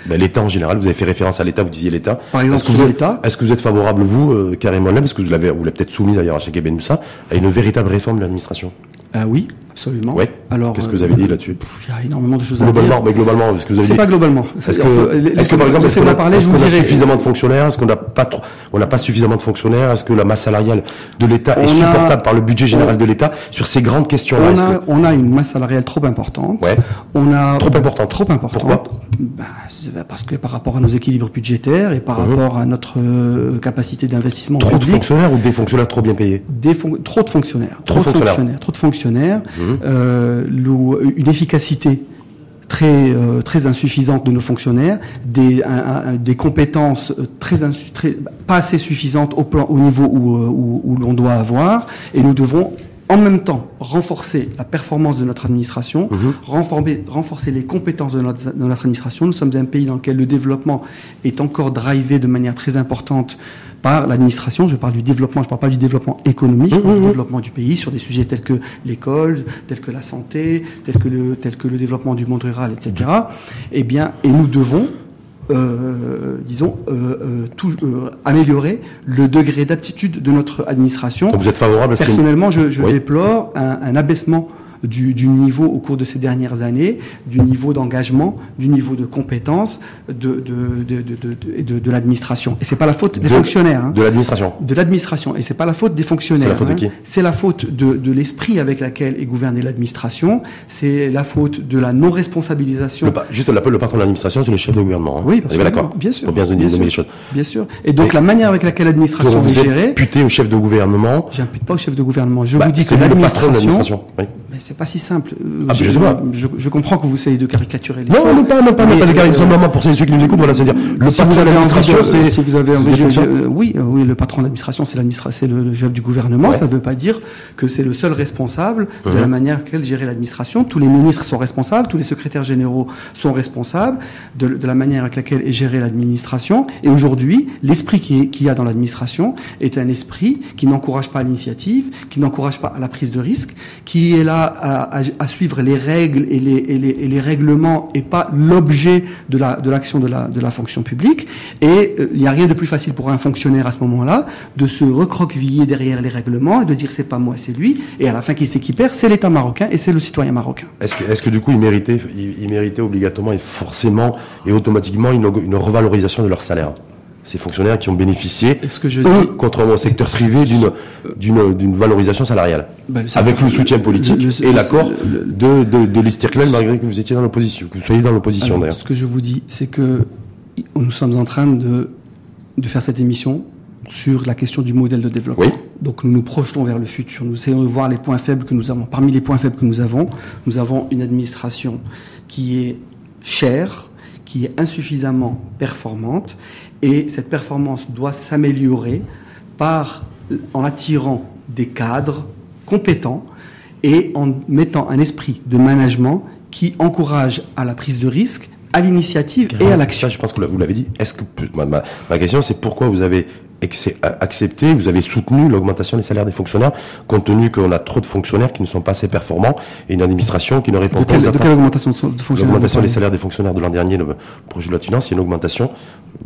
Ben, l'État en général, vous avez fait référence à l'État, vous disiez l'État. Par exemple, est-ce que, vous êtes, est-ce que vous êtes favorable, vous, euh, carrément là, parce que vous l'avez, vous l'avez peut-être soumis d'ailleurs à Cheikh Ben Moussa, à une véritable réforme de l'administration? Ah oui, absolument. Ouais. Alors, qu'est-ce que vous avez dit là-dessus Il y a énormément de choses à dire. Mais globalement, ce que vous avez C'est pas globalement. Est-ce que, est-ce que par exemple, est-ce qu'on a, est-ce qu'on a suffisamment de fonctionnaires? Est-ce qu'on n'a pas trop, on n'a pas suffisamment de fonctionnaires? Est-ce que la masse salariale de l'État est supportable par le budget général de l'État sur ces grandes questions-là? On, a, on a une masse salariale trop importante. Ouais. On a trop importante. Trop importante. Pourquoi? Bah, parce que par rapport à nos équilibres budgétaires et par mhm. rapport à notre euh, capacité d'investissement. Trop de fonctionnaires ou des fonctionnaires trop bien payés? des Trop de fonctionnaires. Trop, de fonctionnaires. Trop de fonctionnaires. Euh, une efficacité très euh, très insuffisante de nos fonctionnaires, des, des compétences très, très, pas assez suffisantes au plan au niveau où, euh, où, où l'on doit avoir, et nous devons en même temps renforcer la performance de notre administration, mhm. renforcer, renforcer, les compétences de notre, de notre, administration. Nous sommes un pays dans lequel le développement est encore drivé de manière très importante par l'administration. Je parle du développement, je ne parle pas du développement économique, je parle du développement du pays sur des sujets tels que l'école, tels que la santé, tels que le, tels que le développement du monde rural, etc. Eh bien, et nous devons euh, disons, euh, euh, tout, euh, améliorer le degré d'aptitude de notre administration. Donc vous êtes favorable à ce Personnellement, je, je déplore un, un abaissement du, du, niveau au cours de ces dernières années, du niveau d'engagement, du niveau de compétence de, de, de, de, de, de l'administration. Et c'est pas la faute des fonctionnaires. Hein. De l'administration. De l'administration. Et c'est pas la faute des fonctionnaires. C'est la faute de hein. qui C'est la faute de, de l'esprit avec laquelle est gouvernée l'administration. C'est la faute de la non-responsabilisation. Juste le, le patron de l'administration, c'est le chef de gouvernement. Hein. Oui, d'accord. Bien sûr. Pour bien, bien les choses. Bien sûr. Et donc la manière avec laquelle l'administration est gérée. Imputé au chef de gouvernement. J'impute pas au chef de gouvernement. Je bah, vous dis que l'administration. Oui c'est pas si simple. Ah, je, je, je, comprends que vous essayez de caricaturer les non. Non, pas, non, pas, mais, pas les caricatures. Euh, pour ceux qui nous écoutent, voilà, c'est-à-dire le si patron de l'administration, c'est si vous avez envie, euh, oui, euh, oui, le patron de l'administration, c'est l'administration, c'est le, chef du gouvernement. Ça ne veut pas dire que c'est le seul responsable de la manière qu'elle gérer l'administration. Tous les ministres sont responsables, tous les secrétaires généraux sont responsables de, de la manière avec laquelle est gérée l'administration. Et aujourd'hui, l'esprit qui, qui y a dans l'administration est un esprit qui n'encourage pas l'initiative, qui n'encourage pas à la prise de risque, qui est là à, suivre les règles et les, les, règlements et pas l'objet de la de l'action de la de la fonction publique. Et euh, il n'y a rien de plus facile pour un fonctionnaire à ce moment-là de se recroqueviller derrière les règlements et de dire c'est pas moi, c'est lui. Et à la fin, qui c'est qui perd? C'est l'État marocain et c'est le citoyen marocain. Est-ce que, est-ce que du coup, il méritait, il, méritait obligatoirement et forcément et automatiquement une, une revalorisation de leur salaire? Ces fonctionnaires qui ont bénéficié, ce que je dis, contrairement au secteur privé, d'une valorisation salariale, bah, avec le soutien politique et l'accord de de, de malgré que vous étiez dans l'opposition, que vous soyez dans l'opposition d'ailleurs. Ce que je vous dis, c'est que nous sommes en train de de faire cette émission sur la question du modèle de développement. Oui. Donc nous nous projetons vers le futur. Nous essayons de voir les points faibles que nous avons. Parmi les points faibles que nous avons, nous avons une administration qui est chère, qui est insuffisamment performante et cette performance doit s'améliorer par en attirant des cadres compétents et en mettant un esprit de management qui encourage à la prise de risque, à l'initiative et à l'action. Je pense que vous l'avez dit. Est-ce que ma, ma question c'est pourquoi vous avez accepté, vous avez soutenu l'augmentation des salaires des fonctionnaires, compte tenu qu'on a trop de fonctionnaires qui ne sont pas assez performants et une administration qui ne répond pas aux attentes. De quelle augmentation de fonctionnaires L'augmentation des salaires des fonctionnaires de l'an dernier, le projet de loi de finances, il y a une augmentation,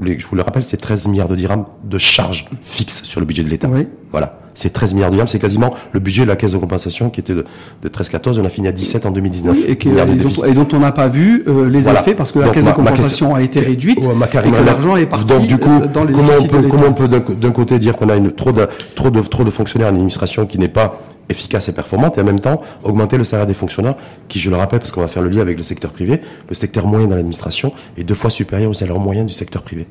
je vous le rappelle, c'est 13 milliards de dirhams de charges fixes sur le budget de l'État. Oui. Voilà. C'est 13 milliards de dirhams, c'est quasiment le budget de la caisse de compensation qui était de, 13-14, on a fini à 17 en 2019. et, dont, on n'a pas vu euh, les effets parce que la caisse de compensation a été réduite et que l'argent est parti donc, du coup, euh, dans les comment on peut, comment on peut d'un côté dire qu'on a une, trop, de, trop, de, trop de fonctionnaires en administration qui n'est pas efficace et performante et en même temps augmenter le salaire des fonctionnaires qui, je le rappelle, parce qu'on va faire le lien avec le secteur privé, le secteur moyen dans l'administration est deux fois supérieur au salaire moyen du secteur privé.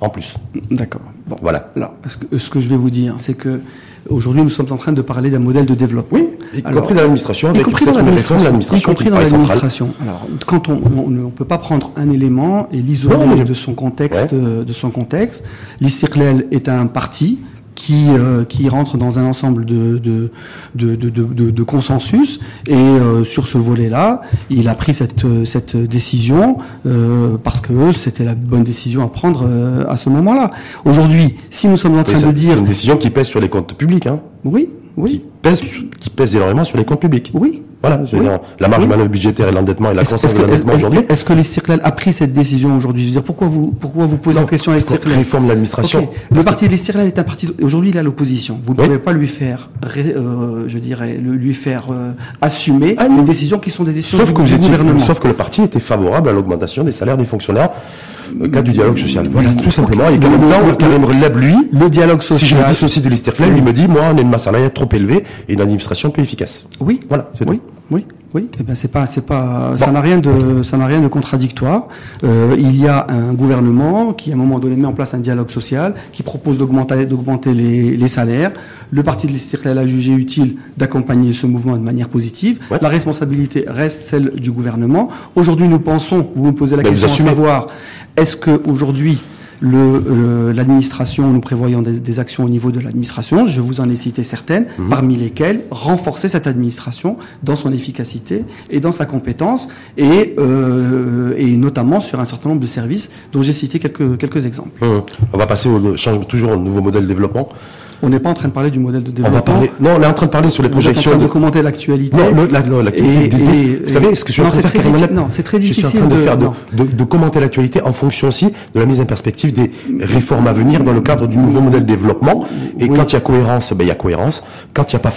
En plus. D'accord. Bon, voilà. Alors, ce que je vais vous dire, c'est que Aujourd'hui, nous sommes en train de parler d'un modèle de développement. Oui, y compris dans l'administration, y compris dans l'administration, y compris dans l'administration. Alors, quand on ne peut pas prendre un élément et l'isoler de son contexte, de son contexte. L'Istiklal est un parti qui euh, qui rentre dans un ensemble de de de, de, de, de consensus et euh, sur ce volet-là, il a pris cette cette décision euh, parce que c'était la bonne décision à prendre euh, à ce moment-là. Aujourd'hui, si nous sommes en train de dire c'est une décision qui pèse sur les comptes publics, hein. Oui, oui. Qui pèse qui pèse énormément sur les comptes publics. Oui. Voilà, la marge de manœuvre budgétaire et l'endettement et la croissance de l'endettement aujourd'hui. Est-ce que les Circlal a pris cette décision aujourd'hui? Je veux dire, pourquoi vous, pourquoi vous posez cette question à l'Estirclal Réforme l'administration. Le parti de l'Estirclal est un parti, aujourd'hui il est à l'opposition. Vous ne pouvez pas lui faire, euh, je dirais, lui faire euh, assumer ah des décisions qui sont des décisions sauf du, que gouvernement. Sauf que le parti était favorable à l'augmentation des salaires des fonctionnaires cas du dialogue social. Voilà, tout simplement. Et qu'en même temps, Karim Relab, lui, le dialogue social. Si je me dissocie de l'Istiklal, lui me dit, moi, on a une masse salariale trop élevée et une administration peu efficace. Oui. Voilà. Oui. Oui. Oui, eh ben c'est pas, c'est pas, ça n'a rien de, ça n'a rien de contradictoire. Euh, il y a un gouvernement qui, à un moment donné, met en place un dialogue social, qui propose d'augmenter, d'augmenter les, les salaires. Le parti de l'Istiklal a jugé utile d'accompagner ce mouvement de manière positive. La responsabilité reste celle du gouvernement. Aujourd'hui, nous pensons, vous me posez la ben, question de savoir, est-ce que aujourd'hui l'administration, nous prévoyons des, actions au niveau de l'administration. Je vous en ai cité certaines, mhm. parmi lesquelles renforcer cette administration dans son efficacité et dans sa compétence, et, euh, et notamment sur un certain nombre de services dont j'ai cité quelques, quelques exemples. Mhm. On va passer au, change toujours au nouveau modèle de développement. On n'est pas en train de parler du modèle de développement. On va parler, non, on est en train de parler sur les projections. en train de, commenter l'actualité. Non, l'actualité. vous savez, ce que je suis en train de faire, non, c'est très difficile. Je suis en train de, faire de, commenter l'actualité en fonction aussi de la mise en perspective des réformes à venir dans le cadre du nouveau modèle de développement. Et quand il y a cohérence, ben, il y a cohérence. Quand il n'y a pas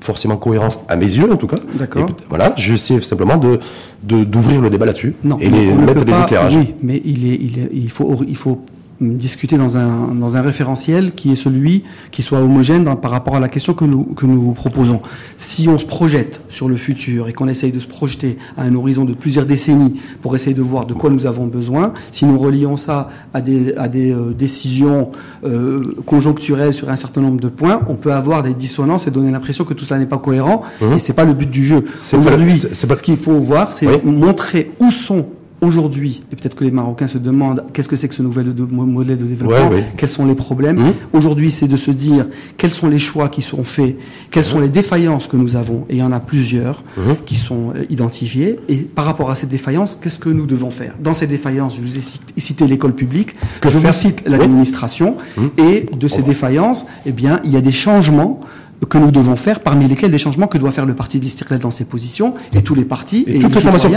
forcément cohérence, à mes yeux, en tout cas. D'accord. Voilà, je sais simplement de, d'ouvrir le débat là-dessus. et les, mettre des éclairages. Oui, mais il est, il est, il faut, il faut discuter dans un, dans un référentiel qui est celui qui soit homogène par rapport à la question que nous, que nous vous proposons. Si on se projette sur le futur et qu'on essaye de se projeter à un horizon de plusieurs décennies pour essayer de voir de quoi nous avons besoin, si nous relions ça à des, à des euh, décisions euh, conjoncturelles sur un certain nombre de points, on peut avoir des dissonances et donner l'impression que tout cela n'est pas cohérent. Mmh. Et c'est pas le but du jeu. Aujourd'hui, ce qu'il faut voir, c'est montrer où sont aujourd'hui, et peut-être que les Marocains se demandent qu'est-ce que c'est que ce nouvel modèle de développement, quels sont les problèmes. Mmh. Aujourd'hui, c'est de se dire quels sont les choix qui sont faits, quelles sont les défaillances que nous avons, et il y en a plusieurs mmh. qui sont euh, identifiées. Et par rapport à ces défaillances, qu'est-ce que nous devons faire Dans ces défaillances, je vous ai cité, l'école publique, que je vous cite l'administration, et de ces défaillances, eh bien, il y a des changements que nous devons faire, parmi lesquels des changements que doit faire le parti de l'Istiklal dans ses positions, et tous les partis, et, toutes les formations.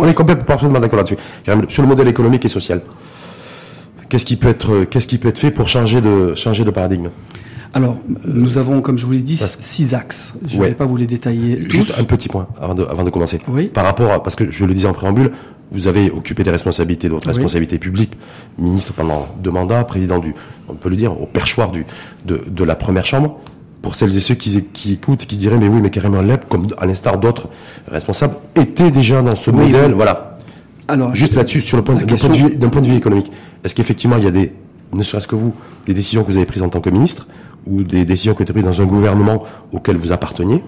on est complètement d'accord là-dessus. Sur le modèle économique et social, qu'est-ce qui peut être, qu'est-ce qui peut être fait pour changer de, changer de paradigme? Alors, nous avons, comme je vous l'ai dit, six axes. Je ne vais pas vous les détailler. Tous. Juste un petit point avant de, avant de commencer. Oui. Par rapport à, parce que je le disais en préambule, vous avez occupé des responsabilités, d'autres responsabilités publiques, ministre pendant deux mandats, président du, on peut le dire, au perchoir du, de, de la première chambre pour celles et ceux qui, qui écoutent, qui diraient mais oui, mais carrément Lep, comme à l'instar d'autres responsables, était déjà dans ce modèle. Voilà. Alors, juste là-dessus, sur le point, d'un point, de vue économique, est-ce qu'effectivement il y a des, ne serait-ce que vous, des décisions que vous avez prises en tant que ministre ou des décisions qui ont été prises dans un gouvernement auquel vous apparteniez,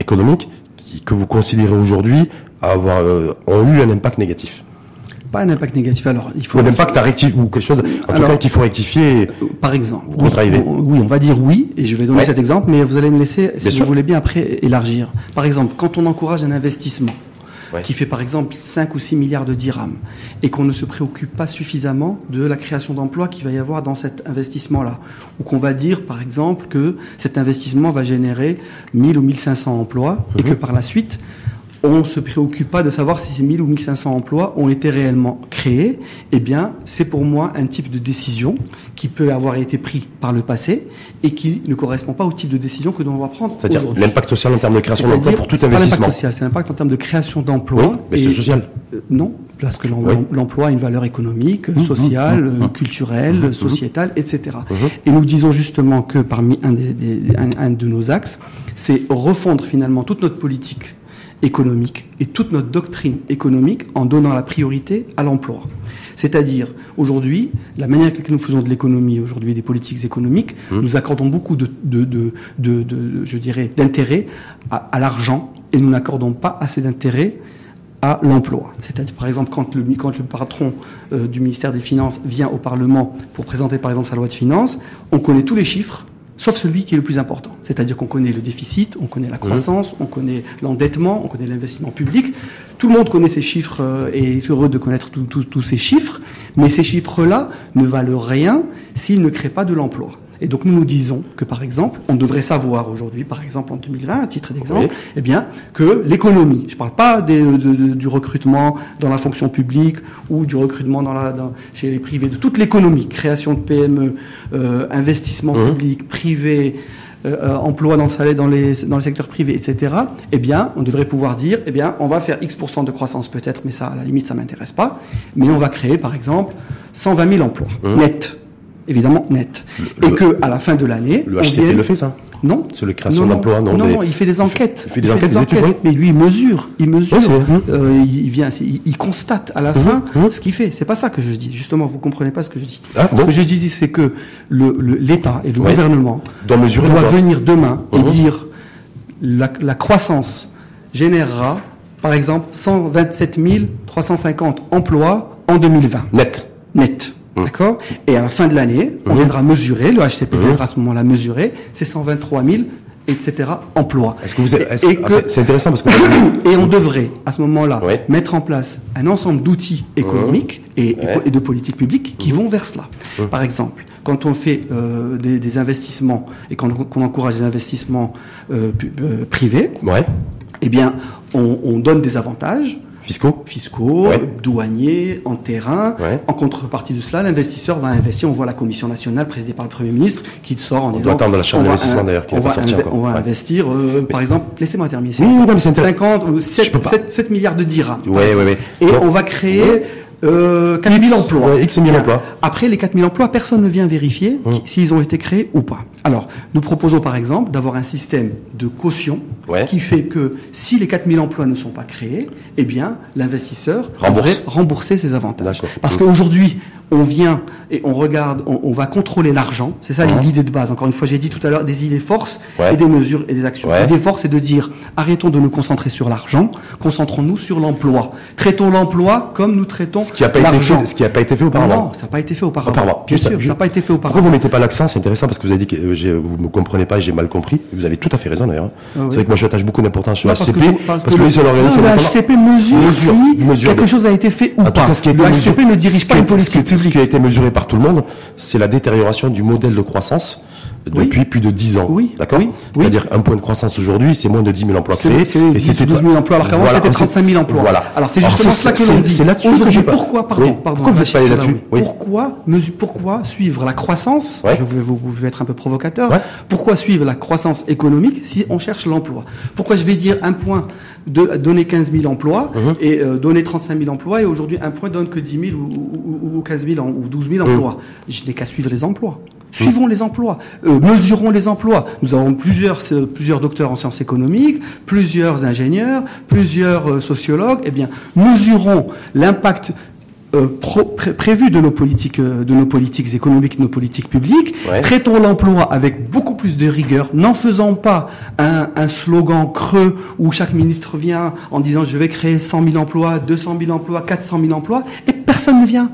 économique, qui, que vous considérez aujourd'hui avoir euh, ont eu un impact négatif? Pas un impact négatif. Alors, il faut. un impact à rectifier ou quelque chose. En tout cas, qu'il faut rectifier. Par exemple. Oui on, oui, on va dire oui, et je vais donner cet exemple, mais vous allez me laisser, si vous voulez bien après élargir. Par exemple, quand on encourage un investissement, qui fait par exemple 5 ou 6 milliards de dirhams, et qu'on ne se préoccupe pas suffisamment de la création d'emplois qu'il va y avoir dans cet investissement-là. Ou qu'on va dire par exemple que cet investissement va générer 1000 ou 1500 emplois, et mhm. que par la suite, on ne se préoccupe pas de savoir si ces 1000 ou 1500 emplois ont été réellement créés, eh bien, c'est pour moi un type de décision qui peut avoir été pris par le passé et qui ne correspond pas au type de décision que l'on va prendre C'est-à-dire l'impact social en termes de création d'emplois pour tout investissement. l'impact social, c'est l'impact en termes de création d'emplois. Oui, mais c'est social. Euh, non, parce que l'emploi a une valeur économique, mmh, mmh, sociale, mmh, culturelle, sociétale, etc. Et nous disons justement que parmi un, un de nos axes, c'est refondre finalement toute notre politique économique et toute notre doctrine économique en donnant la priorité à l'emploi. C'est-à-dire, aujourd'hui, la manière avec laquelle nous faisons de l'économie aujourd'hui, des politiques économiques, mmh. nous accordons beaucoup de, de, de, de je dirais, d'intérêt à, l'argent et nous n'accordons pas assez d'intérêt à l'emploi. C'est-à-dire, par exemple, quand le, quand le patron euh, du ministère des Finances vient au Parlement pour présenter, par exemple, sa loi de finances, on connaît tous les chiffres, sauf celui qui est le plus important. C'est-à-dire qu'on connaît le déficit, on connaît la croissance, on connaît l'endettement, on connaît l'investissement public. Tout le monde connaît ces chiffres euh, et est heureux de connaître tous ces chiffres, mais ces chiffres-là ne valent rien s'ils ne créent pas de l'emploi. Et donc nous nous disons que par exemple, on devrait savoir aujourd'hui, par exemple en 2020, à titre d'exemple, eh bien que l'économie, je ne parle pas du recrutement dans la fonction publique ou du recrutement dans la, chez les privés, de toute l'économie, création de PME, euh, investissement public, privé, euh, euh, emploi dans, dans, les, dans le secteur privé, etc., eh bien, on devrait pouvoir dire, eh bien, on va faire X% de croissance peut-être, mais ça, à la limite, ça m'intéresse pas, mais on va créer, par exemple, 120 000 emplois mmh. nets évidemment net. et que à la fin de l'année, le HCP le fait ça Non. C'est le création d'emplois. Non, non, non, il fait des enquêtes. Il fait des enquêtes, des enquêtes mais lui il mesure, il mesure, euh, il vient, il, constate à la mmh, fin mmh. ce qu'il fait. C'est pas ça que je dis. Justement, vous comprenez pas ce que je dis. Ah, ce que je dis, c'est que l'État et le gouvernement doit, mesurer doit venir demain et mmh. dire la, la croissance générera, par exemple, 127 350 emplois en 2020. Net. Net. Mmh. D'accord? Et à la fin de l'année, on mmh. viendra mesurer, le HCP mmh. viendra à ce moment-là mesurer ces 123 000 etc. emplois. Est-ce que vous êtes, c'est intéressant parce que et on devrait à ce moment-là mettre en place un ensemble d'outils économiques et, et, de politiques publiques qui vont vers cela. Par exemple, quand on fait euh, des, des, investissements et quand on, encourage des investissements euh, euh, privés, eh bien, on, on donne des avantages Fiscaux Fiscaux, douaniers, en terrain. En contrepartie de cela, l'investisseur va investir. On voit la commission nationale présidée par le Premier ministre qui sort en disant... On attendre la chambre d'investissement d'ailleurs, qui on, va, on va investir, euh, par exemple, laissez-moi terminer. Oui, non, mais 50 ou 7, 7, milliards de dirhams. Ouais, ouais, ouais. Et on va créer euh, 4000 emplois. X 000 emplois. Après les 4000 emplois, personne ne vient vérifier hum. s'ils ont été créés ou pas. Alors, nous proposons par exemple d'avoir un système de caution qui fait que si les 4000 emplois ne sont pas créés, eh bien, l'investisseur devrait rembourser ses avantages. Parce qu'aujourd'hui, on vient et on regarde, on, va contrôler l'argent. C'est ça l'idée de base. Encore une fois, j'ai dit tout à l'heure des idées forces et des mesures et des actions. L'idée force, c'est de dire arrêtons de nous concentrer sur l'argent, concentrons-nous sur l'emploi. Traitons l'emploi comme nous traitons ce qui n'a pas été fait, ce qui n'a pas été fait auparavant. Non, ça n'a pas été fait auparavant. Bien sûr, ça n'a pas été fait auparavant. Pourquoi vous mettez pas l'accent? C'est intéressant parce que vous avez dit que euh, vous me comprenez pas et j'ai mal compris. Vous avez tout à fait raison d'ailleurs. Ah c'est vrai que moi j'attache beaucoup d'importance sur HCP parce, que, l'organisme. Le HCP mesure, si quelque chose a été fait ou pas. Le HCP ne dirige pas une politique Ce qui a été mesuré par tout le monde, c'est la détérioration du modèle de croissance depuis plus de 10 ans. Oui. D'accord oui. C'est-à-dire un point de croissance aujourd'hui, c'est moins de 10 000 emplois créés. C'est 12 000 emplois, alors qu'avant c'était 35 000 emplois. Voilà. Alors c'est justement ça que l'on dit. Aujourd'hui, pourquoi, pardon, pardon, pourquoi vous êtes là-dessus Pourquoi, pourquoi suivre la croissance Je vais vous, vous être un peu provocateur. Pourquoi suivre la croissance économique si on cherche l'emploi? Pourquoi je vais dire un point de donner 15 000 emplois uh-huh. et euh, donner 35 000 emplois et aujourd'hui un point donne que 10 000 ou, ou, 15 000 ou 12 000 uh-huh. emplois. Je n'ai qu'à suivre les emplois. Suivons les emplois, euh, mesurons les emplois. Nous avons plusieurs, euh, plusieurs docteurs en sciences économiques, plusieurs ingénieurs, plusieurs sociologues. Eh bien, mesurons l'impact prévu de nos politiques, de nos politiques économiques, de nos politiques publiques. Traitons l'emploi avec beaucoup plus de rigueur. N'en faisons pas un, un, slogan creux où chaque ministre vient en disant je vais créer 100 000 emplois, 200 000 emplois, 400 000 emplois. Et personne ne vient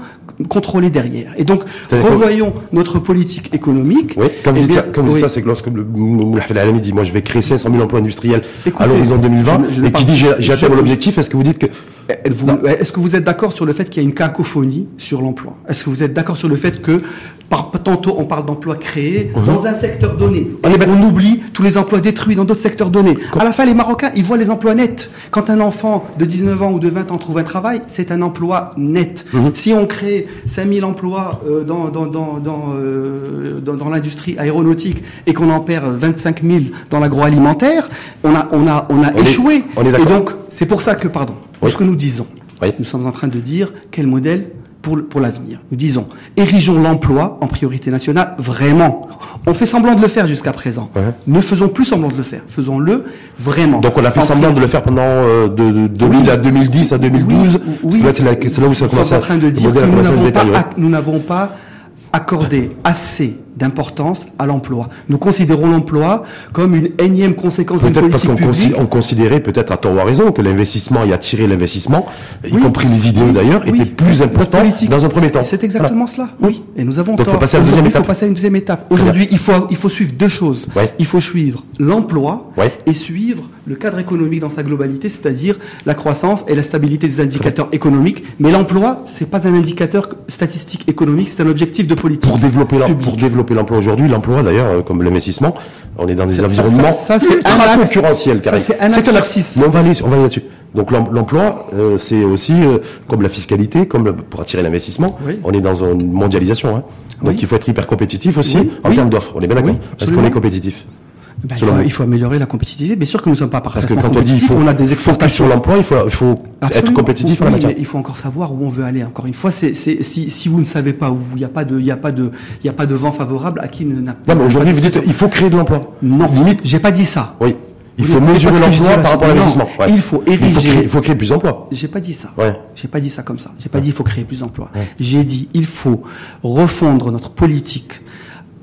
contrôler derrière. Et donc, revoyons notre politique économique. Oui, quand vous, eh dites, ça, quand vous dites ça, c'est que lorsque le Alami dit, moi, je vais créer 500 000 emplois industriels à l'horizon 2020, et qui dit, j'ai atteint mon objectif, est-ce que vous dites que... Est-ce que vous êtes d'accord sur le fait qu'il y a une cacophonie sur l'emploi? Est-ce que vous êtes d'accord sur le fait que par, tantôt on parle d'emplois créés mhm. dans un secteur donné, on, on oublie tous les emplois détruits dans d'autres secteurs donnés. À la fin, les Marocains, ils voient les emplois nets. Quand un enfant de 19 ans ou de 20 ans trouve un travail, c'est un emploi net. Mhm. Si on crée 5000 emplois euh, dans, dans, dans, dans, euh, dans, l'industrie aéronautique et qu'on en perd 25 000 dans l'agroalimentaire, on a, on a, on a échoué. et donc, c'est pour ça que, pardon, ce que nous disons, nous sommes en train de dire quel modèle pour, pour l'avenir. Nous disons, érigeons l'emploi en priorité nationale, vraiment. On fait semblant de le faire jusqu'à présent. Ne faisons plus semblant de le faire. Faisons-le vraiment. Donc on a fait semblant de le faire pendant euh, de, 2000 à 2010 à 2012. Oui, c'est là, où ça commence à... en train de dire que nous n'avons pas, pas accordé assez d'importance à l'emploi. Nous considérons l'emploi comme une énième conséquence d'une politique parce publique. on considérait peut-être à tort ou à raison que l'investissement et attirer l'investissement, y compris les idéaux d'ailleurs, était plus important dans un premier temps. C'est exactement cela. Oui. Et nous avons Donc, tort. Faut passer à deuxième étape. Il faut passer à une deuxième étape. Aujourd'hui, il faut il faut suivre deux choses. Il faut suivre l'emploi et suivre le cadre économique dans sa globalité, c'est-à-dire la croissance et la stabilité des indicateurs économiques. Mais l'emploi, c'est pas un indicateur statistique économique, c'est un objectif de politique. Pour développer pour développer l'emploi aujourd'hui, l'emploi d'ailleurs, euh, comme l'investissement, on est dans des environnements ça, c'est ultra concurrentiels. Ça, c'est un axe Mais on va aller, là-dessus. Donc l'emploi, euh, c'est aussi euh, comme la fiscalité, comme pour attirer l'investissement. On est dans une mondialisation, hein. donc il faut être hyper compétitif aussi en termes d'offres. On est bien d'accord Est-ce qu'on est compétitif? Ben, il, faut, améliorer la compétitivité. Bien sûr que nous ne sommes pas parfaitement Parce que quand on dit il faut, on a des exportations sur l'emploi, il faut, il faut être compétitif en la matière. il faut encore savoir où on veut aller. Encore une fois, c'est, si, si vous ne savez pas où il n'y a pas de, il y a pas de, il y a pas de vent favorable à qui ne n'a pas. Non, mais aujourd'hui vous dites il faut créer de l'emploi. Non, limite. J'ai pas dit ça. Oui. Il faut mesurer l'emploi par rapport à l'investissement. Il faut ériger. Il faut créer, plus d'emplois. J'ai pas dit ça. Ouais. J'ai pas dit ça comme ça. J'ai pas dit il faut créer plus d'emplois. J'ai dit il faut refondre notre politique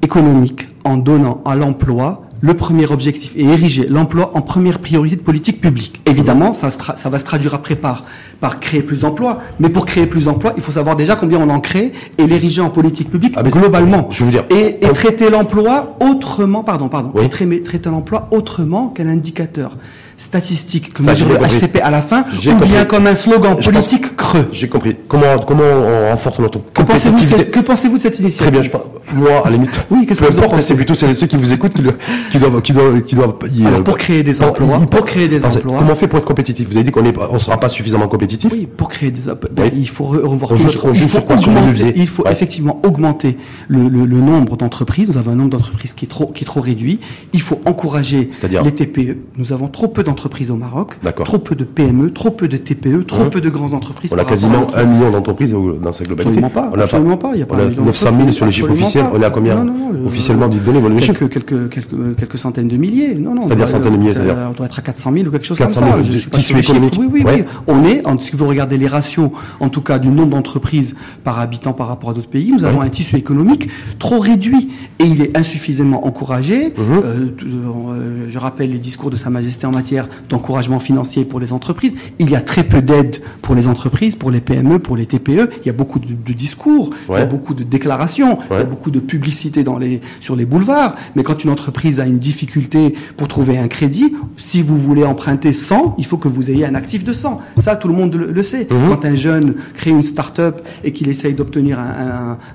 économique en donnant à l'emploi le premier objectif est ériger l'emploi en première priorité de politique publique. Évidemment, ça, ça va se traduire après par, par créer plus d'emplois, mais pour créer plus d'emplois, il faut savoir déjà combien on en crée et l'ériger en politique publique ah, globalement. Je veux dire, et, et traiter l'emploi autrement, pardon, pardon, et traiter, traiter l'emploi autrement qu'un indicateur statistique que mesure le HCP à la fin, ou bien comme un slogan politique creux. J'ai compris. Comment, comment on renforce notre que pensez-vous de, que pensez-vous de cette initiative Très bien, je moi, à la limite. Oui, qu'est-ce que vous en pensez C'est plutôt ceux qui vous écoutent qui, doivent, qui doivent, qui doivent. Alors, pour créer des emplois, pour créer des emplois. Comment on fait pour être compétitif? Vous avez dit qu'on on sera pas suffisamment compétitif? Oui, pour créer des, ben, il faut revoir. On joue, il faut augmenter, il faut effectivement augmenter le, le, le nombre d'entreprises. Nous avons un nombre d'entreprises qui est trop, qui est trop réduit. Il faut encourager les TPE. Nous avons trop peu d'entreprises au Maroc. Trop peu de PME, trop peu de TPE, trop peu de grandes entreprises. On a quasiment un million d'entreprises dans sa globalité. Absolument pas. On a absolument pas. Il y a pas 900 000 sur les chiffres officiels. On est à combien officiellement dit données quelques, quelques, quelques, quelques centaines de milliers. Non, non. C'est-à-dire centaines de milliers. C'est-à-dire. On doit être à 400 000 ou quelque chose comme ça. Je suis tissu économique. Oui, oui, oui. On est, si vous regardez les ratios, en tout cas du nombre d'entreprises par habitant par rapport à d'autres pays, nous avons un tissu économique trop réduit et il est insuffisamment encouragé. Mhm. Euh, euh, je rappelle les discours de Sa Majesté en matière d'encouragement financier pour les entreprises. Il y a très peu d'aide pour les entreprises, pour les PME, pour les TPE. Il y a beaucoup de, discours, il y a beaucoup de déclarations, il y a beaucoup de publicité dans les, sur les boulevards. Mais quand une entreprise a une difficulté pour trouver un crédit, si vous voulez emprunter 100, il faut que vous ayez un actif de 100. Ça, tout le monde le, sait. Mhm. Quand un jeune crée une start-up et qu'il essaye d'obtenir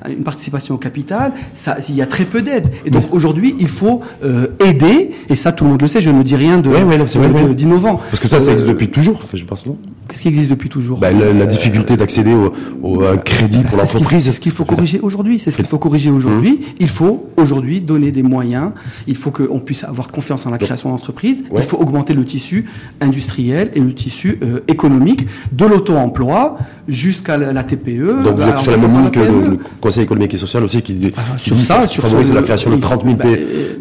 une participation au capital, ça, il y a très peu d'aide. Et donc aujourd'hui, il faut euh, aider, et ça, tout le monde le sait, je ne dis rien de, d'innovant. Parce que ça, ça existe depuis toujours, je pense, non Qu'est-ce qui existe depuis toujours bah, la, difficulté d'accéder au, un crédit bah, pour l'entreprise. C'est ce qu'il faut corriger aujourd'hui. C'est ce qu'il faut corriger aujourd'hui. Mmh. Il faut aujourd'hui donner des moyens. Il faut qu'on puisse avoir confiance en la création d'entreprises. Il faut augmenter le tissu industriel et le tissu euh, économique, de l'auto-emploi jusqu'à la, TPE. Donc vous êtes sur la même ligne que le, Conseil économique et social aussi qui, ah, sur ça, sur favoriser la création de 30 000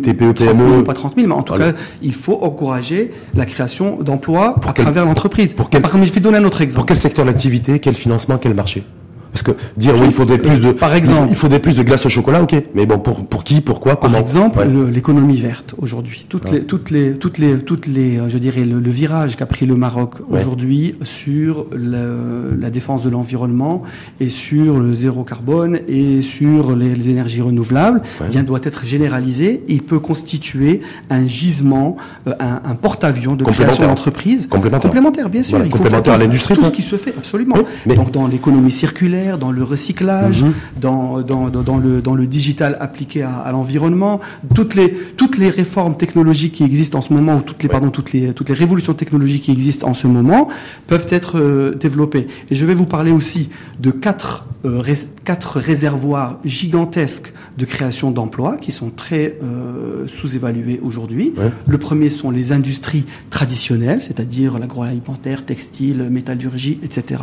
TPE, PME. Pas 30 000, mais en tout cas, il faut encourager la création d'emplois à travers l'entreprise. Pour quel... Par exemple, je vais donner un autre exemple. Pour quel secteur d'activité, quel financement, quel marché? Parce que dire oui, il faudrait plus de, par exemple, il faudrait plus de glace au chocolat, ok. Mais bon, pour pour qui, pourquoi, comment Par exemple, l'économie verte aujourd'hui, toutes les toutes les toutes les toutes les, je dirais le, virage qu'a pris le Maroc aujourd'hui sur le, la défense de l'environnement et sur le zéro carbone et sur les, énergies renouvelables, bien doit être généralisé. il peut constituer un gisement, euh, un, un porte-avions de création d'entreprise complémentaire. complémentaire, bien sûr. il complémentaire à l'industrie. Tout ce qui se fait, absolument. Mais Donc dans l'économie circulaire, dans le recyclage, mhm. dans, dans, dans, le, dans le digital appliqué à, à l'environnement, toutes les, toutes les réformes technologiques qui existent en ce moment, ou toutes les, pardon, toutes les, toutes les révolutions technologiques qui existent en ce moment, peuvent être euh, développées. Et je vais vous parler aussi de quatre, euh, quatre réservoirs gigantesques de création d'emplois qui sont très euh, sous-évalués aujourd'hui. Le premier sont les industries traditionnelles, c'est-à-dire l'agroalimentaire, textile, métallurgie, etc.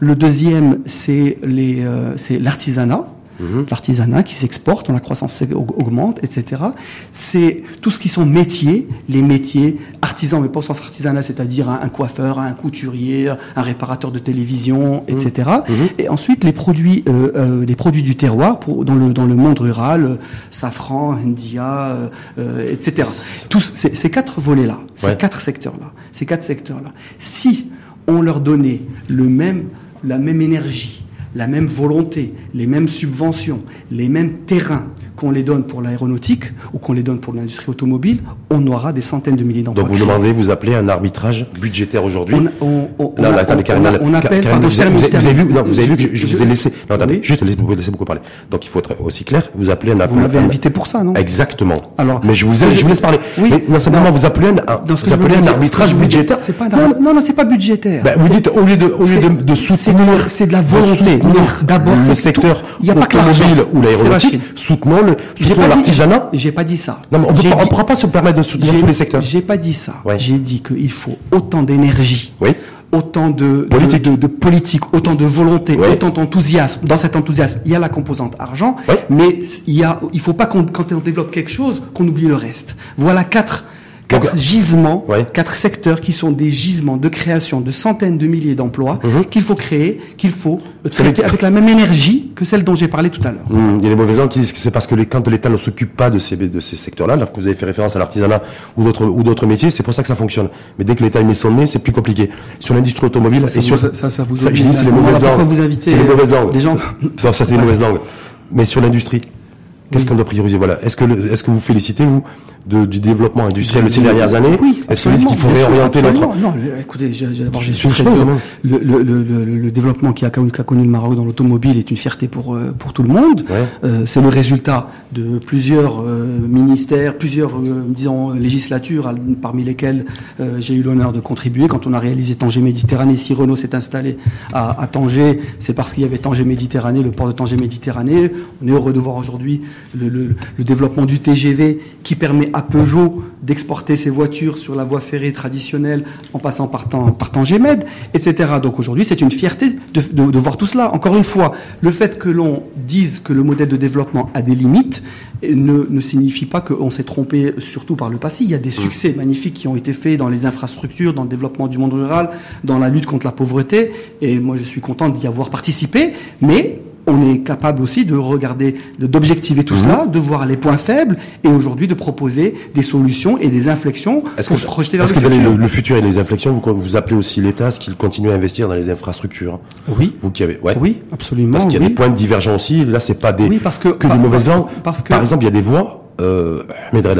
Le deuxième, c'est les, euh, c'est l'artisanat. Mhm. l'artisanat qui s'exporte, la croissance augmente, etc. C'est tout ce qui sont métiers, les métiers artisans, mais pas au sens artisanat, c'est-à-dire un, coiffeur, un couturier, un réparateur de télévision, etc. Mhm. Mhm. Et ensuite les produits, euh, euh, des produits du terroir pour, dans le dans le monde rural, euh, safran, india, euh, etc. Tous ces, ces quatre volets-là, ces quatre secteurs-là, ces quatre secteurs-là. Si on leur donnait le même la même énergie, la même volonté, les mêmes subventions, les mêmes terrains qu'on les donne pour l'aéronautique ou qu'on les donne pour l'industrie automobile, on aura des centaines de milliers d'emplois. Donc vous demandez, vous appelez un arbitrage budgétaire aujourd'hui on, on, on, appelle, pardon, vous, avez, vu, vous avez vu que je, vous ai laissé, non, attendez, juste laissez-moi laisser beaucoup parler. Donc il faut être aussi clair, vous appelez un Vous m'avez invité pour ça, non? Exactement. Alors, mais je vous, je vous laisse parler. Oui. Mais non, simplement, vous appelez un, vous appelez un arbitrage budgétaire. C'est pas non, non, c'est pas budgétaire. Ben, vous dites, au lieu de, au lieu de, de soutenir, c'est de la volonté. D'abord, le secteur automobile ou l'aéronautique, soutenons le, l'artisanat. J'ai pas dit ça. Non, mais on ne pourra pas se permettre de soutenir tous les secteurs. J'ai pas dit ça. J'ai dit qu'il faut autant d'énergie. Oui autant de politique, de, de, politique autant de volonté, autant d'enthousiasme. Dans cet enthousiasme, il y a la composante argent, mais il y a, il faut pas qu'on, quand on développe quelque chose, qu'on oublie le reste. Voilà quatre quatre gisements, quatre secteurs qui sont des gisements de création de centaines de milliers d'emplois mhm. qu'il faut créer, qu'il faut traiter avec la même énergie que celle dont j'ai parlé tout à l'heure. Mhm. Il y a des mauvais gens qui disent que c'est parce que les, quand l'État ne s'occupe pas de ces, de ces secteurs-là, alors que vous avez fait référence à l'artisanat ou d'autres ou d'autres métiers, c'est pour ça que ça fonctionne. Mais dès que l'État met son nez, c'est plus compliqué. Sur l'industrie automobile, ça, et sur ça, ça, ça vous ça, c'est les mauvaises langues. vous invitez. Des gens. Non, ça c'est les mauvaises langues. Mais sur l'industrie, qu'est-ce qu'on doit prioriser? Voilà. Est-ce que est-ce que vous félicitez vous de, du développement industriel ces dernières années? Oui, Est-ce qu'il faut réorienter notre... Non, écoutez, d'abord j'ai su le, le, le, le, développement qui a, connu le Maroc dans l'automobile est une fierté pour euh, pour tout le monde. Euh, c'est le résultat de plusieurs euh, ministères, plusieurs euh, disons législatures, parmi lesquelles j'ai eu l'honneur de contribuer. Quand on a réalisé Tanger Méditerranée, si Renault s'est installé à, à Tanger, c'est parce qu'il y avait Tanger Méditerranée, le port de Tanger Méditerranée. On est heureux de voir aujourd'hui le, le, le développement du TGV qui permet à Peugeot d'exporter ses voitures sur la voie ferrée traditionnelle en passant par, par Tangemed, etc. Donc aujourd'hui, c'est une fierté de, de, voir tout cela. Encore une fois, le fait que l'on dise que le modèle de développement a des limites ne, ne signifie pas qu'on s'est trompé, surtout par le passé. Il y a des mm. succès magnifiques qui ont été faits dans les infrastructures, dans le développement du monde rural, dans la lutte contre la pauvreté, et moi je suis content d'y avoir participé, mais on est capable aussi de regarder, d'objectiver tout mhm. cela, de voir les points faibles et aujourd'hui de proposer des solutions et des inflexions pour se projeter vers le futur. Est-ce que le, futur et les inflexions, vous, vous appelez aussi l'État, ce qu'il continue à investir dans les infrastructures? Oui. Vous qui avez, ouais. Oui, absolument. Parce qu'il y a des points divergents aussi. Là, c'est pas des oui, parce que, que des mauvaises langues. Parce que, par exemple, il y a des voix euh,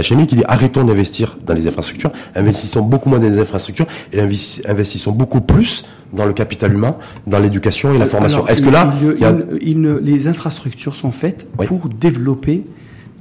chimie qui dit arrêtons d'investir dans les infrastructures, investissons beaucoup moins dans les infrastructures et investissons beaucoup plus dans le capital humain, dans l'éducation et la formation. Est-ce que là, les infrastructures sont faites pour développer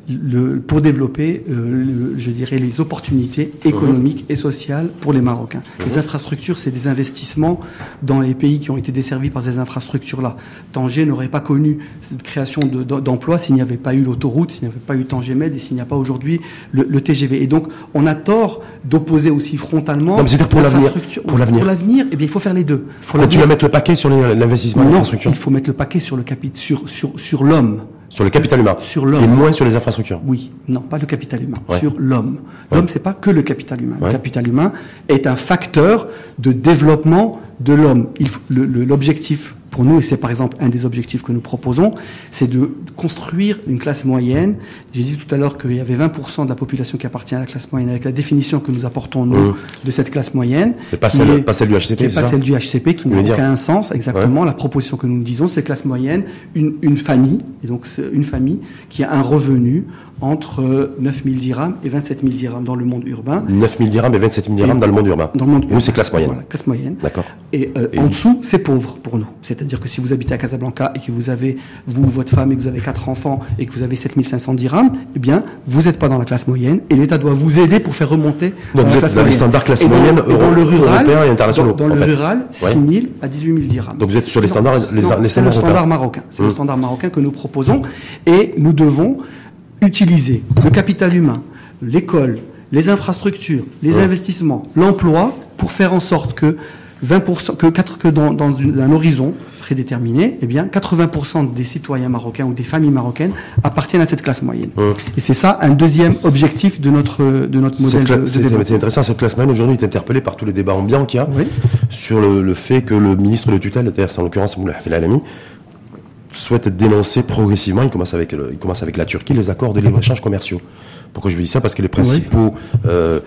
le, pour développer, euh, je dirais, les opportunités économiques et sociales pour les Marocains. Mhm. Les infrastructures, c'est des investissements dans les pays qui ont été desservis par ces infrastructures-là. Tanger n'aurait pas connu cette création d'emplois s'il n'y avait pas eu l'autoroute, s'il n'y avait pas eu Tanger Med et s'il n'y a pas aujourd'hui le, le, TGV. Et donc, on a tort d'opposer aussi frontalement. Non, mais pour l'avenir. Pour l'avenir. Pour l'avenir, eh bien, il faut faire les deux. Faut tu vas mettre le paquet sur l'investissement en infrastructure. Il faut mettre le paquet sur le capit, sur, sur, sur l'homme. Sur le capital humain. Sur l'homme. Et moins sur les infrastructures. Oui, non, pas le capital humain. Sur l'homme. L'homme, c'est pas que le capital humain. Le capital humain est un facteur de développement de l'homme. L'objectif pour nous, et c'est par exemple un des objectifs que nous proposons, c'est de construire une classe moyenne. J'ai dit tout à l'heure qu'il y avait 20% de la population qui appartient à la classe moyenne, avec la définition que nous apportons, nous, mmh. de cette classe moyenne. Et pas celle, pas celle du HCP, Pas celle du HCP, qui n'a aucun sens, exactement. La proposition que nous disons, c'est classe moyenne, une, une famille, et donc une famille qui a un revenu entre 9 000 dirhams et 27 000 dirhams dans le monde urbain. 9 000 dirhams et 27 000 dirhams dans le monde urbain. Dans le monde urbain. Nous, c'est classe moyenne. Voilà, classe moyenne. D'accord. Et, euh, en dessous, c'est pauvre pour nous. C'est-à-dire que si vous habitez à Casablanca et que vous avez, vous, votre femme, et que vous avez quatre enfants et que vous avez 7 500 dirhams, eh bien, vous n'êtes pas dans la classe moyenne et l'État doit vous aider pour faire remonter Donc vous êtes dans les standards classe moyenne et dans le rural, et internationaux. Dans, le rural, 6 000 à 18 000 dirhams. Donc vous êtes sur les standards, les, les C'est le standard marocain. C'est le mmh. standard marocain que nous proposons et nous devons utiliser le capital humain, l'école, les infrastructures, les investissements, l'emploi, pour faire en sorte que 20%, que, 4, que dans, dans un horizon prédéterminé, eh bien, 80% des citoyens marocains ou des familles marocaines appartiennent à cette classe moyenne. Et c'est ça un deuxième objectif de notre de notre modèle. C'est intéressant. Cette classe moyenne aujourd'hui est interpellée par tous les débats ambiants qu'il y a sur le, le, fait que le ministre de tutelle, c'est en l'occurrence Moulay Alami, souhaite dénoncer progressivement, il commence avec, il commence avec la Turquie, les accords de libre-échange commerciaux. Pourquoi je dis ça? Parce que les principaux euh,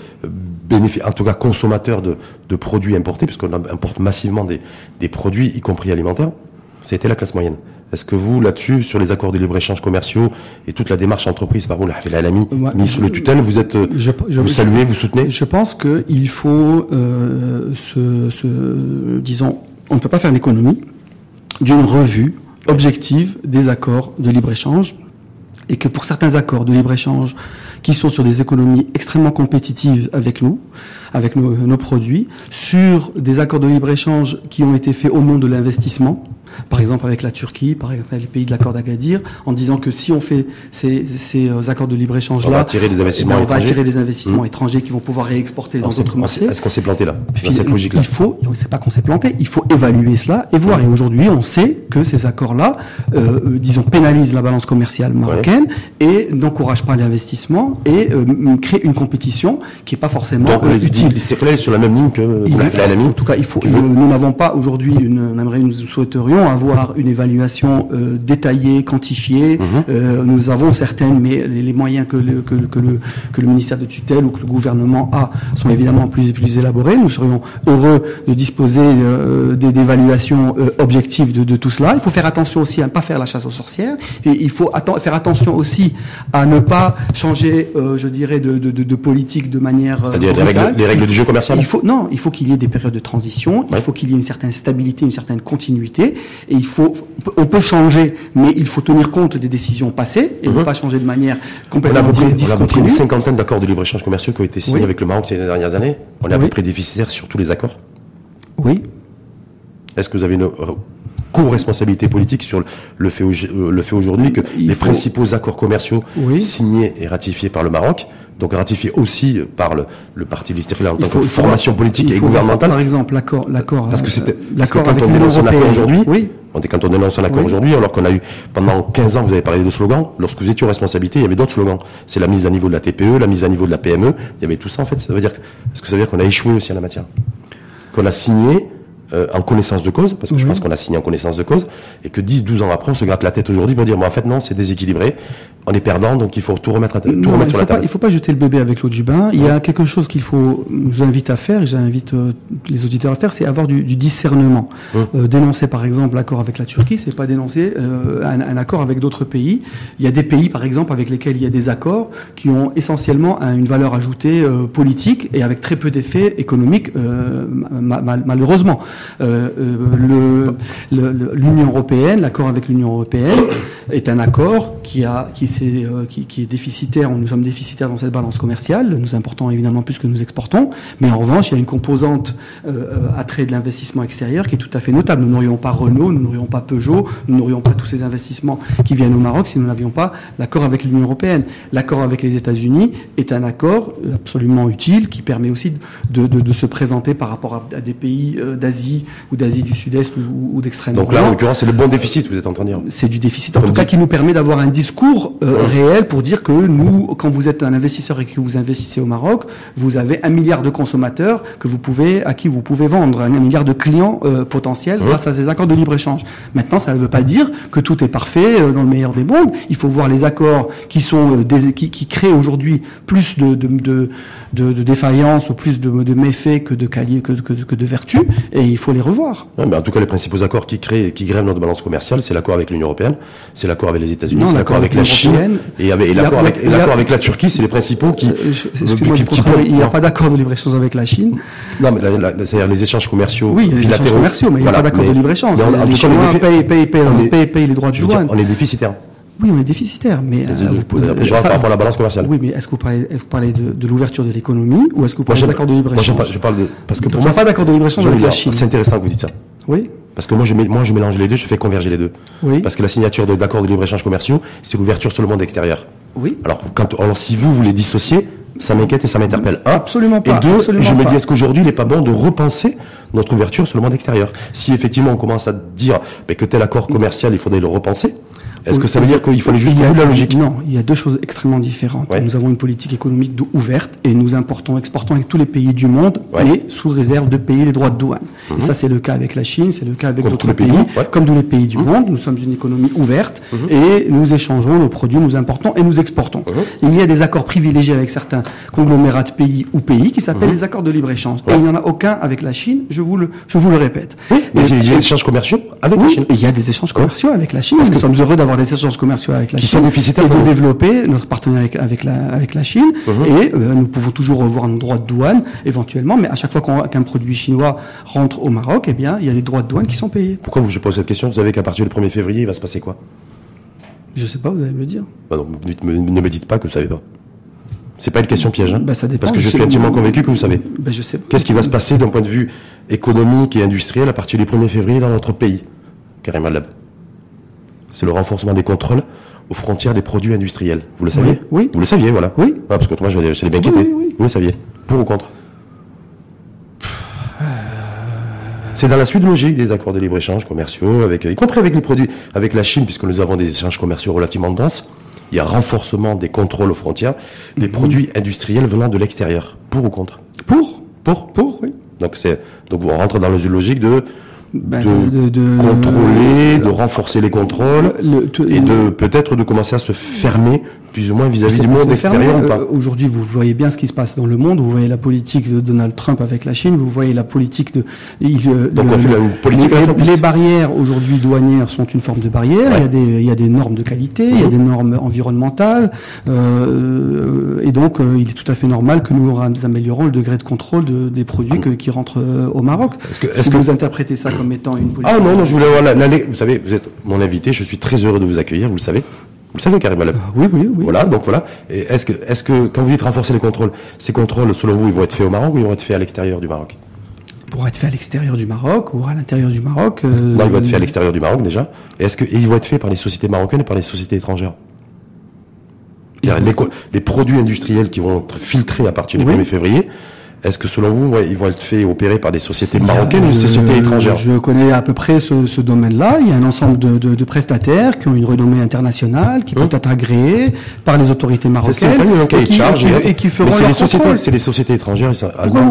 en tout cas consommateurs de, de produits importés, puisqu'on importe massivement des, des produits, y compris alimentaires, c'était la classe moyenne. Est-ce que vous, là-dessus, sur les accords de libre-échange commerciaux et toute la démarche entreprise par vous, la l'ami, ministre de tutelle, vous êtes, je, vous saluez, vous soutenez? Je pense qu'il faut euh, se, se, disons, on ne peut pas faire l'économie d'une revue objective des accords de libre-échange et que pour certains accords de libre-échange qui sont sur des économies extrêmement compétitives avec nous, avec nos, nos produits, sur des accords de libre-échange qui ont été faits au nom de l'investissement, par exemple avec la Turquie, par exemple avec les pays de l'accord d'Agadir, en disant que si on fait ces, ces euh, accords de libre-échange là, on va attirer des investissements, eh ben, on va attirer des investissements mmh. étrangers qui vont pouvoir réexporter dans d'autres marchés. Est-ce qu'on s'est planté là dans cette logique-là Il faut, on ne sait pas qu'on s'est planté, il faut évaluer cela et voir. Et aujourd'hui, on sait que ces accords-là, euh, euh disons, pénalisent la balance commerciale marocaine et n'encouragent pas l'investissement et euh, créent une compétition qui n'est pas forcément Donc, euh, utile. Les sur la même ligne que En tout cas, il faut. nous n'avons pas aujourd'hui une. Nous souhaiterions avoir une évaluation euh, détaillée, quantifiée. Mhm. Euh, nous avons certaines, mais les, moyens que le, que, que, le, que le ministère de tutelle ou que le gouvernement a sont évidemment plus, plus élaborés. Nous serions heureux de disposer euh, d'évaluations euh, objectives de, de, tout cela. Il faut faire attention aussi à ne pas faire la chasse aux sorcières. Et il faut faire attention aussi à ne pas changer, euh, je dirais, de, de, de, politique de manière. C'est-à-dire les règles, les règles du jeu commercial. Il faut non, il faut qu'il y ait des périodes de transition. Il faut qu'il y ait une certaine stabilité, une certaine continuité. Et il faut on peut changer, mais il faut tenir compte des décisions passées et ne mhm. pas changer de manière complètement discontinue. On a une cinquantaine d'accords de libre-échange commerciaux qui ont été signés avec le Maroc ces dernières années. On est à peu près déficitaire sur tous les accords. Oui. Est-ce que vous avez une co-responsabilité politique sur le fait, le fait aujourd'hui que les principaux accords commerciaux signés et ratifiés par le Maroc donc ratifié aussi par le, le Parti Listerila en tant que formation politique et gouvernementale. Par exemple, l'accord, l'accord, parce que c'était, euh, l'accord avec l'Union européenne aujourd'hui. Oui. On est quand on dénonce un accord aujourd'hui, alors qu'on a eu pendant 15 ans, vous avez parlé de slogans. Lorsque vous étiez en responsabilité, il y avait d'autres slogans. C'est la mise à niveau de la TPE, la mise à niveau de la PME. Il y avait tout ça en fait. Ça veut dire, est-ce que ça veut dire qu'on a échoué aussi en la matière, qu'on a signé euh, en connaissance de cause, parce que je pense qu'on a signé en connaissance de cause, et que 10, 12 ans après, on se gratte la tête aujourd'hui pour dire, bon, en fait, non, c'est déséquilibré, on est perdant, donc il faut tout remettre, à tout remettre sur la table. il faut pas jeter le bébé avec l'eau du bain. Il y a quelque chose qu'il faut nous invite à faire, et j'invite euh, les auditeurs à faire, c'est avoir du, du discernement. Euh, dénoncer, par exemple, l'accord avec la Turquie, c'est pas dénoncer un, un, accord avec d'autres pays. Il y a des pays, par exemple, avec lesquels il y a des accords qui ont essentiellement une valeur ajoutée politique et avec très peu d'effets économiques, malheureusement. Euh, euh, l'Union européenne, l'accord avec l'Union européenne, est un accord euh, qui, est déficitaire. Nous sommes déficitaires dans cette balance commerciale. Nous importons évidemment plus que nous exportons, mais en revanche, il y a une composante attrait de l'investissement extérieur qui est tout à fait notable. Nous n'aurions pas Renault, nous n'aurions pas Peugeot, nous n'aurions pas tous ces investissements qui viennent au Maroc si nous n'avions pas l'accord avec l'Union européenne. L'accord avec les États-Unis est un accord absolument utile qui permet aussi de, se présenter par rapport à, à des pays d'Asie d'Asie ou d'Asie du Sud-Est ou, ou d'extrême Donc là, en l'occurrence, c'est le bon déficit, vous êtes en train de dire. C'est du déficit, en tout cas, qui nous permet d'avoir un discours euh, réel pour dire que nous, quand vous êtes un investisseur et que vous investissez au Maroc, vous avez un milliard de consommateurs que vous pouvez, à qui vous pouvez vendre, un milliard de clients euh, potentiels grâce à ces accords de libre-échange. Maintenant, ça ne veut pas dire que tout est parfait euh, dans le meilleur des mondes. Il faut voir les accords qui sont des, qui, qui créent aujourd'hui plus de, de, de de, de défaillance ou plus de, de méfaits que de, que, que, que, de vertus, et il faut les revoir. Ouais, mais en tout cas, les principaux accords qui créent, qui grèvent notre balance commerciale, c'est l'accord avec l'Union européenne, c'est l'accord avec les États-unis, c'est l'accord avec, la Chine, et, l'accord avec, avec, la Turquie, c'est les principaux qui. Euh, il n'y a pas d'accord de libre-échange avec la Chine. Non, mais c'est-à-dire les échanges commerciaux. Oui, il y a les échanges commerciaux, mais il n'y a pas d'accord de libre-écage. Les Chinois payent les droits de douane. On est déficitaire. Oui, on est déficitaire, mais euh, vous, pouvez, je ça, par rapport à la balance commerciale. Oui, mais est-ce que vous parlez, vous parlez de, de l'ouverture de l'économie ou est-ce que vous parlez d'accords de libre échange moi, je, parle de parce que pour moi, pas d'accord de libre échange avec la Chine. C'est intéressant que vous dites ça. Oui. Parce que moi je, moi, je mélange les deux, je fais converger les deux. Oui. Parce que la signature d'accords de, libre échange commerciaux, c'est l'ouverture sur le monde extérieur. Oui. Alors, quand, alors si vous voulez dissocier, ça m'inquiète et ça m'interpelle. Un, absolument pas. Et deux, je me dis, est-ce qu'aujourd'hui, il n'est pas bon de repenser notre ouverture sur le monde extérieur? Si effectivement on commence à dire ben, que tel accord commercial, il faudrait le repenser, est-ce que ça veut dire qu'il faut aller juste la logique? Non, il y a deux choses extrêmement différentes. Nous avons une politique économique ouverte et nous importons, exportons avec tous les pays du monde, mais sous réserve de payer les droits de douane. Et mhm. ça, c'est le cas avec la Chine, c'est le cas avec d'autres pays, comme tous les pays du mhm. monde. Nous sommes une économie ouverte mhm. et nous échangeons nos produits, nous importons et nous exportons. il y a des accords privilégiés avec certains conglomérats de pays ou pays qui s'appellent les accords de libre-échange. Et il n'y en a aucun avec la Chine, je vous le, je vous le répète. Oui, il y a des échanges commerciaux avec la Chine. Il y a des échanges commerciaux avec la Chine. Parce que nous sommes heureux d'avoir des échanges commerciaux avec la qui Chine sont déficitaires et de développer notre partenariat avec, la, avec la Chine. Mhm. Et euh, nous pouvons toujours revoir nos droits de douane éventuellement, mais à chaque fois qu'un produit chinois rentre au Maroc, eh bien, il y a des droits de douane qui sont payés. Pourquoi vous, je pose cette question? Vous savez qu'à partir du 1er février, il va se passer quoi? Je sais pas, vous allez me dire. Bah non, ne me dites pas que vous savez pas. C'est pas une question piège, hein bah, ça dépend. Parce que je, suis intimement convaincu que vous savez. Bah, je sais. Qu'est-ce qui va se passer d'un point de vue économique et industriel à partir du 1er février dans notre pays Karim Lab c'est le renforcement des contrôles aux frontières des produits industriels. Vous le saviez Oui. Vous le saviez, voilà. Oui. Ah, parce que moi, je vais bien inquiété. Oui, oui, Vous le saviez Pour ou contre C'est dans la suite logique des accords de libre-échange commerciaux, avec, y compris avec les produits, avec la Chine, puisque nous avons des échanges commerciaux relativement denses. Il y a renforcement des contrôles aux frontières des mhm. produits industriels venant de l'extérieur. Pour ou contre Pour. Pour Pour, oui. Donc c'est donc on rentre dans la logique de bah, de, contrôler, de renforcer les contrôles et de peut-être de commencer à se fermer plus ou moins vis-à-vis du monde extérieur ou pas euh, Aujourd'hui, vous voyez bien ce qui se passe dans le monde. Vous voyez la politique de Donald Trump avec la Chine. Vous voyez la politique de. Euh, Donc on fait la politique les, les barrières aujourd'hui douanières sont une forme de barrière. Il y a des il y a des normes de qualité, il y a mhm. des normes environnementales, euh, et donc euh, il est tout à fait normal que nous améliorons le degré de contrôle de, des produits que, qui rentrent au Maroc. Est-ce que, vous interprétez ça comme étant une politique Ah non non, je voulais voir la, la, vous savez, vous êtes mon invité. Je suis très heureux de vous accueillir. Vous le savez. Vous savez, Karim Alep Oui, oui, oui. Voilà, donc voilà. Est-ce que, est-ce que, quand vous dites renforcer les contrôles, ces contrôles, selon vous, ils vont être faits au Maroc ou ils vont être faits à l'extérieur du Maroc? Ils pourront être faits à l'extérieur du Maroc ou à l'intérieur du Maroc. Euh, non, ils vont être faits à l'extérieur du Maroc déjà. Est-ce qu'ils vont être faits par les sociétés marocaines et par les sociétés étrangères? Les, les, produits industriels qui vont être filtrés à partir du 1er février, est-ce que selon vous, ils vont être faits et opérés par des sociétés marocaines ou des sociétés étrangères Je connais à peu près ce, ce domaine-là. Il y a un ensemble de, de, de, prestataires qui ont une renommée internationale, qui peuvent être agréés par les autorités marocaines et, qui, charge, et, qui, feront c'est les sociétés, c'est les sociétés étrangères.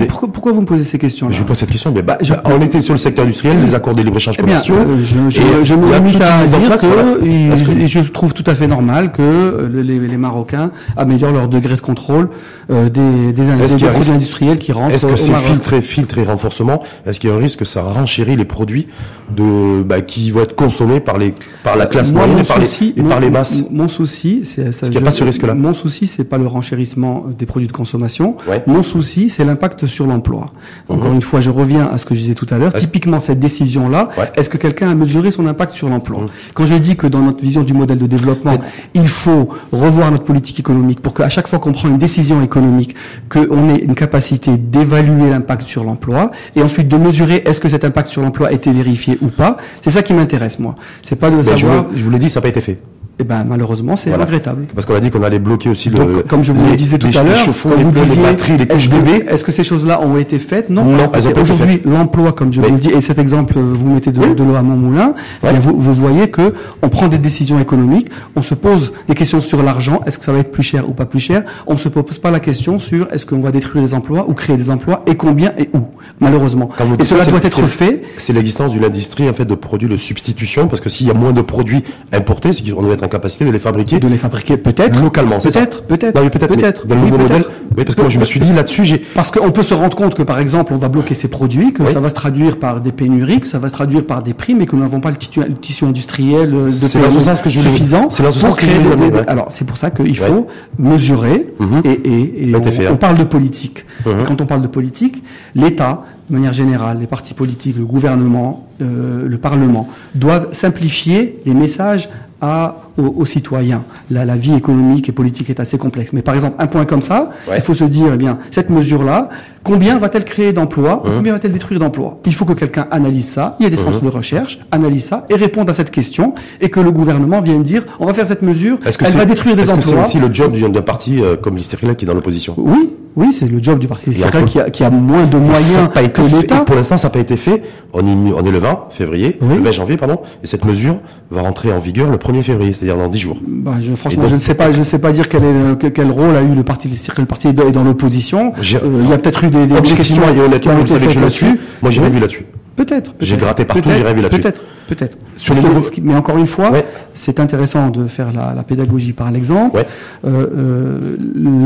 Pourquoi, pourquoi, vous me posez ces questions Je vous pose cette question. Mais bah, bah, on était sur le secteur industriel, les accords de libre-échange eh commerciaux. Euh, je, je, je me limite à dire que, je trouve tout à fait normal que les, les Marocains améliorent leur degré de contrôle euh, des, des, des produits industriels est-ce que c'est filtré, filtré renforcement Est-ce qu'il y a un risque que ça renchérit les produits de bah, qui vont être consommés par les par la classe moyenne et, par, les, et par les masses Mon souci, c'est ça. qu'il n'y a pas ce risque-là Mon souci, c'est pas le renchérissement des produits de consommation. Mon souci, c'est l'impact sur l'emploi. Encore mhm. une fois, je reviens à ce que je disais tout à l'heure. Typiquement, cette décision-là, est-ce que quelqu'un a mesuré son impact sur l'emploi mhm. Quand je dis que dans notre vision du modèle de développement, il faut revoir notre politique économique pour qu'à chaque fois qu'on prend une décision économique, qu'on ait une capacité d'évaluer l'impact sur l'emploi et ensuite de mesurer est-ce que cet impact sur l'emploi a été vérifié ou pas. C'est ça qui m'intéresse moi. C'est pas de savoir. Je vous, l'ai dit, ça n'a pas été fait. Eh ben malheureusement c'est regrettable. Parce qu'on a dit qu'on allait bloquer aussi le. Donc, comme je vous le disais tout à l'heure, comme vous disiez, les batteries, les couches bébés. Est-ce que ces choses-là ont été faites? Non. non Aujourd'hui, l'emploi, comme je vous le dis, et cet exemple, vous mettez de, de l'eau à mon moulin. vous, vous, voyez que on prend des décisions économiques, on se pose des questions sur l'argent. Est-ce que ça va être plus cher ou pas plus cher? On ne se pose pas la question sur est-ce qu'on va détruire des emplois ou créer des emplois et combien et où. Malheureusement. et cela doit être fait. C'est l'existence d'une industrie en fait de produits de substitution, parce que s'il y a moins de produits importés, c'est qu'on doit être en capacité de les fabriquer. De les fabriquer peut-être. Localement, Peut-être, peut-être. peut-être. Peut-être. Dans le nouveau modèle. Oui, parce que moi je me suis dit là-dessus, j'ai. Parce qu'on peut se rendre compte que par exemple, on va bloquer ces produits, que ça va se traduire par des pénuries, que ça va se traduire par des prix, mais que nous n'avons pas le tissu, le tissu industriel euh, de que je suffisant c'est pour créer des, Alors c'est pour ça qu'il faut mesurer mhm. et, et, et on, on, parle de politique. Mhm. Et quand on parle de politique, l'État, de manière générale, les partis politiques, le gouvernement, euh, le Parlement, doivent simplifier les messages à, aux, citoyens. La, la, vie économique et politique est assez complexe. Mais par exemple, un point comme ça, il faut se dire, eh bien, cette mesure-là, combien va-t-elle créer d'emplois mmh. Combien va-t-elle détruire d'emplois? Il faut que quelqu'un analyse ça. Il y a des mmh. centres de recherche, analyse ça et réponde à cette question et que le gouvernement vienne dire, on va faire cette mesure, elle va détruire des emplois. C'est aussi le job d'un parti euh, comme qui est dans l'opposition? Oui, oui, c'est le job du parti qui a, qui a moins de moyens que l'État. Pour l'instant, ça n'a pas été fait. On est, on est le 20 février, le 20 janvier, pardon, et cette mesure va rentrer en vigueur le 1er février, c'est-à-dire dans 10 jours. Bah, je, franchement, je ne sais pas, je ne sais pas dire quel, est, quel rôle a eu le parti, le parti est dans l'opposition. Euh, il y a peut-être eu des, des questions. Il y a honnêtement, vous savez que je là-dessus. Moi, j'ai rien vu là-dessus. Peut-être. J'ai gratté partout, j'ai rien vu là-dessus. Peut-être. Peut-être. Mais encore une fois, c'est intéressant de faire la, la pédagogie par l'exemple. Euh, euh,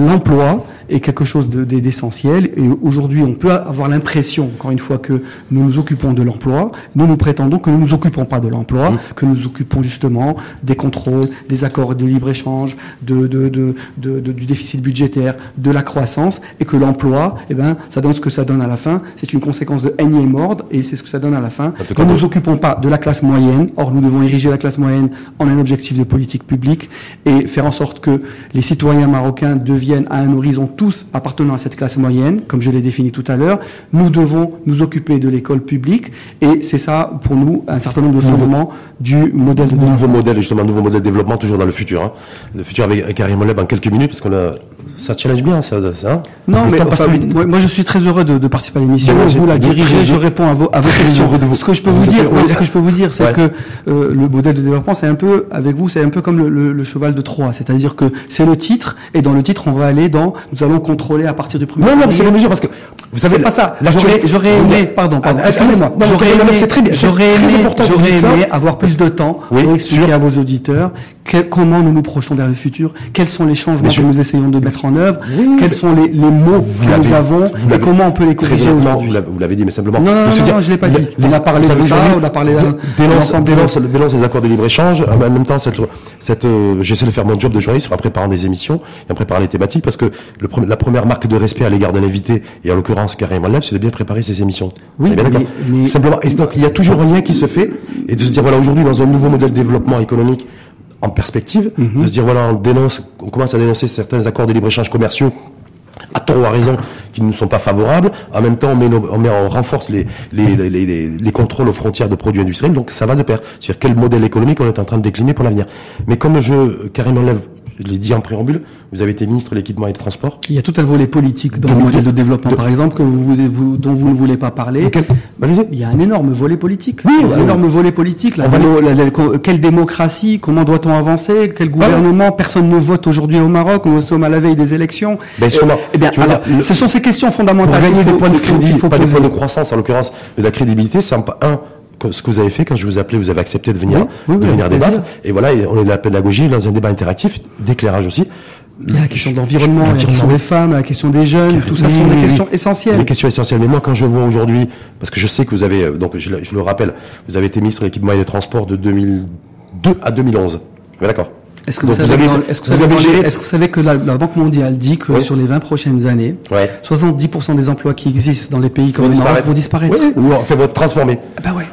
L'emploi est quelque chose d'essentiel et aujourd'hui on peut avoir l'impression, encore une fois, que nous nous occupons de l'emploi. Nous nous prétendons que nous ne nous occupons pas de l'emploi, mmh. que nous nous occupons justement des contrôles, des accords de libre-échange, de, de, du déficit budgétaire, de la croissance et que l'emploi, eh ben, ça donne ce que ça donne à la fin. C'est une conséquence de énième ordre et c'est ce que ça donne à la fin. Nous ne nous occupons pas de la classe moyenne. Or, nous devons ériger la classe moyenne en un objectif de politique publique et faire en sorte que les citoyens marocains deviennent à un horizon tous appartenant à cette classe moyenne, comme je l'ai défini tout à l'heure. Nous devons nous occuper de l'école publique et c'est ça, pour nous, un certain nombre de fondements du modèle de développement. Nouveau modèle, justement, nouveau modèle de développement, toujours dans le futur. Hein. Le futur avec Karim Oleb en quelques minutes, parce qu'on a, ça challenge bien, ça. ça non, mais moi, je suis très heureux de, participer à l'émission. Vous la dirigez, je réponds à vos, à vos questions. Ce que je peux vous dire, ce que je peux vous dire, c'est que euh, le modèle de développement, c'est un peu, avec vous, c'est un peu comme le, le, cheval de Troie. C'est-à-dire que c'est le titre, et dans le titre, on va aller dans, nous allons contrôler à partir du premier. Non, non, c'est la mesure, parce que vous savez pas ça. J'aurais aimé, pardon, pardon excusez-moi, aimé, j'aurais aimé, j'aurais aimé avoir plus de temps pour expliquer à vos auditeurs comment nous nous projetons vers le futur, quels sont les changements que nous essayons de mettre en œuvre, quels sont les, les mots que nous avons et comment on peut les corriger aujourd'hui? Vous l'avez dit, mais simplement. Non, non, non, je l'ai pas dit. On a parlé de ça, on a parlé de l'ensemble des accords de libre-échange. En même temps, cette, cette, euh, j'essaie de faire mon job de journaliste en préparant des émissions et en préparant les thématiques parce que le, la première marque de respect à l'égard d'un invité, et en l'occurrence Karim Wallab, c'est de bien préparer ses émissions. Oui, bien mais, mais, Simplement, et donc il y a toujours un lien qui se fait et de se dire voilà aujourd'hui dans un nouveau modèle de développement économique en perspective, mhm. de se dire voilà on dénonce, on commence à dénoncer certains accords de libre-échange commerciaux à tort ou à raison, qui ne sont pas favorables. En même temps, on, met on, met, on renforce les, les, les, les, contrôles aux frontières de produits industriels, donc ça va de pair. C'est-à-dire quel modèle économique on est en train de décliner pour l'avenir. Mais comme je, carrément lève je l'ai dit en préambule, vous avez été ministre de l'équipement et des transports. Il y a tout un volet politique dans le modèle de développement, par exemple, que vous, vous, dont vous ne voulez pas parler. il y a un énorme volet politique. Oui, un énorme volet politique. La, quelle démocratie Comment doit-on avancer Quel gouvernement Personne ne vote aujourd'hui au Maroc. Nous sommes à la veille des élections. Ben, sûrement. Eh bien, ce sont ces questions fondamentales. Pour gagner des points de crédit, il faut pas des points de croissance en l'occurrence, mais la crédibilité, c'est un, un ce que vous avez fait quand je vous appelais, vous avez accepté de venir, de venir débattre. Et voilà, on est de la pédagogie dans un débat interactif, d'éclairage aussi. Il y a la question de l'environnement, la question des femmes, la question des jeunes, tout ça sont des questions essentielles. Des questions essentielles. Mais moi, quand je vois aujourd'hui, parce que je sais que vous avez, euh, donc je, le rappelle, vous avez été ministre de l'équipement et des transports de 2002 à 2011. D'accord. Est-ce que, vous, savez, est-ce que, vous, savez que la, Banque mondiale dit que sur les 20 prochaines années, 70% des emplois qui existent dans les pays comme le Maroc vont disparaître oui, Ou en fait, vont être transformés. Bah ouais.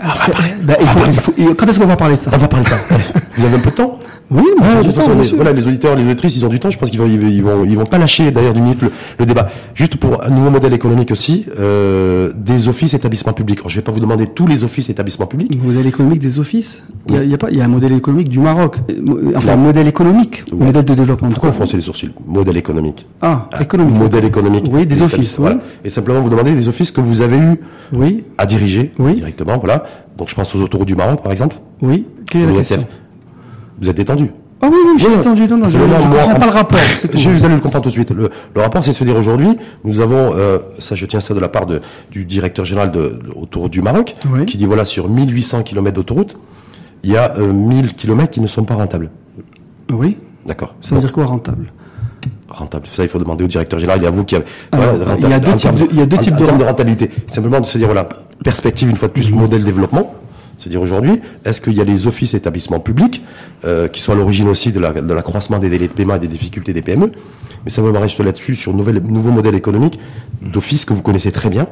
quand est-ce qu'on va parler de ça? On va parler de ça. vous avez un peu de temps? Oui, mais de toute façon, les, voilà, les auditeurs, les auditrices, ils ont du temps. Je pense qu'ils vont, ils vont, ils vont pas lâcher d'ailleurs d'une minute le, débat. Juste pour un nouveau modèle économique aussi, euh, des offices établissements publics. Alors, je vais pas vous demander tous les offices établissements publics. Modèle économique des offices. Il y, a, pas, il y a un modèle économique du Maroc. Enfin, un modèle économique, modèle de développement. Pourquoi vous froncez les sourcils? Modèle économique. Ah, économique. Modèle économique. Oui, des offices. Oui. Et simplement vous demander des offices que vous avez eu. Oui. À diriger. Oui. Directement, voilà. Donc, je pense aux autoroutes du Maroc, par exemple. Oui. Quelle est la question? Vous êtes détendu. Ah oui, oui, je suis entendu. Non, non, je ne comprends pas le rapport. Je vous allez le comprendre tout de suite. Le, rapport, c'est de se dire aujourd'hui, nous avons, euh, ça je tiens ça de la part de, du directeur général de, autoroute du Maroc, qui dit voilà, sur 1800 km d'autoroute, il y a euh, 1000 km qui ne sont pas rentables. Oui. D'accord. Ça veut dire quoi rentable? Rentable. Ça, il faut demander au directeur général. Il y a vous qui avez. il y a deux types de, il y a deux types de, de rentabilité. Simplement de se dire voilà, perspective une fois de plus, modèle développement c'est-à-dire aujourd'hui, est-ce qu'il y a les offices établissements publics euh, qui sont à l'origine aussi de l'accroissement des délais de paiement et des difficultés des PME Mais ça me reste là-dessus sur nouvel, nouveau modèle économique d'office que vous connaissez très bien.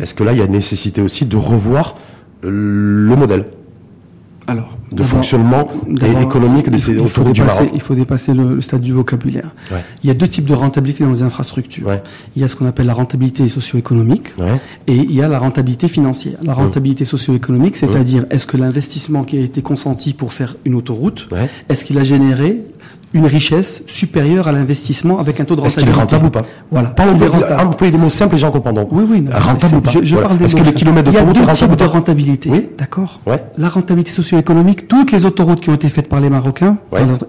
Est-ce que là, il y a nécessité aussi de revoir le modèle alors, de fonctionnement et économique de ces il faut, dépasser, il faut dépasser le, stade du vocabulaire. Il y a deux types de rentabilité dans les infrastructures. Il y a ce qu'on appelle la rentabilité socio-économique et il y a la rentabilité financière. La rentabilité socio-économique, c'est-à-dire est-ce que l'investissement qui a été consenti pour faire une autoroute, est-ce qu'il a généré une richesse supérieure à l'investissement avec un taux de rentabilité. Est-ce qu'il est rentable ou pas Voilà. Parlons des mots simples, les gens comprendront. Oui, oui. rentable ou pas Je, parle des Est-ce que les kilomètres Il y a deux types de rentabilité. Oui. D'accord. Ouais. La rentabilité socio-économique, toutes les autoroutes qui ont été faites par les Marocains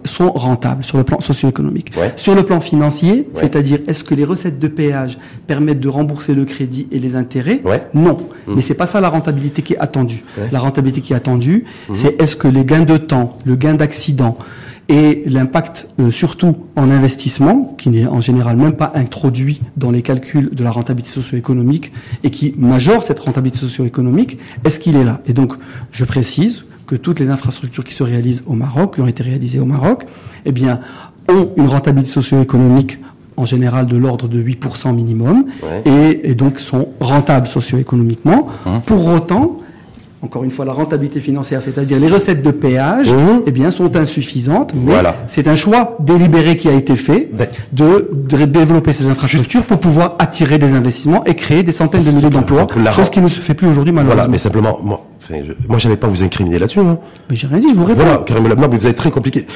sont rentables sur le plan socio-économique. Sur le plan financier, c'est-à-dire est-ce que les recettes de péage permettent de rembourser le crédit et les intérêts Non. Mmh. Mais c'est pas ça la rentabilité qui est attendue. La rentabilité qui est attendue, mmh. c'est est-ce que les gains de temps, le gain d'accident, et l'impact euh, surtout en investissement, qui n'est en général même pas introduit dans les calculs de la rentabilité socio-économique et qui majore cette rentabilité socio-économique, est-ce qu'il est là? Et donc, je précise que toutes les infrastructures qui se réalisent au Maroc, qui ont été réalisées au Maroc, eh bien, ont une rentabilité socio-économique en général de l'ordre de 8% minimum, et, et, donc sont rentables socio-économiquement. Hein. Pour autant, encore une fois, la rentabilité financière, c'est-à-dire les recettes de péage, mmh. eh bien, sont insuffisantes. Voilà. C'est un choix délibéré qui a été fait de, développer ces infrastructures pour pouvoir attirer des investissements et créer des centaines de milliers d'emplois, chose qui ne se fait plus aujourd'hui malheureusement. Voilà, mais simplement, moi, enfin, je, moi, j'avais pas vous incriminer là-dessus. Hein. Mais j'ai rien dit, je vous réponds. Voilà, carrément, non, mais vous avez très compliqué,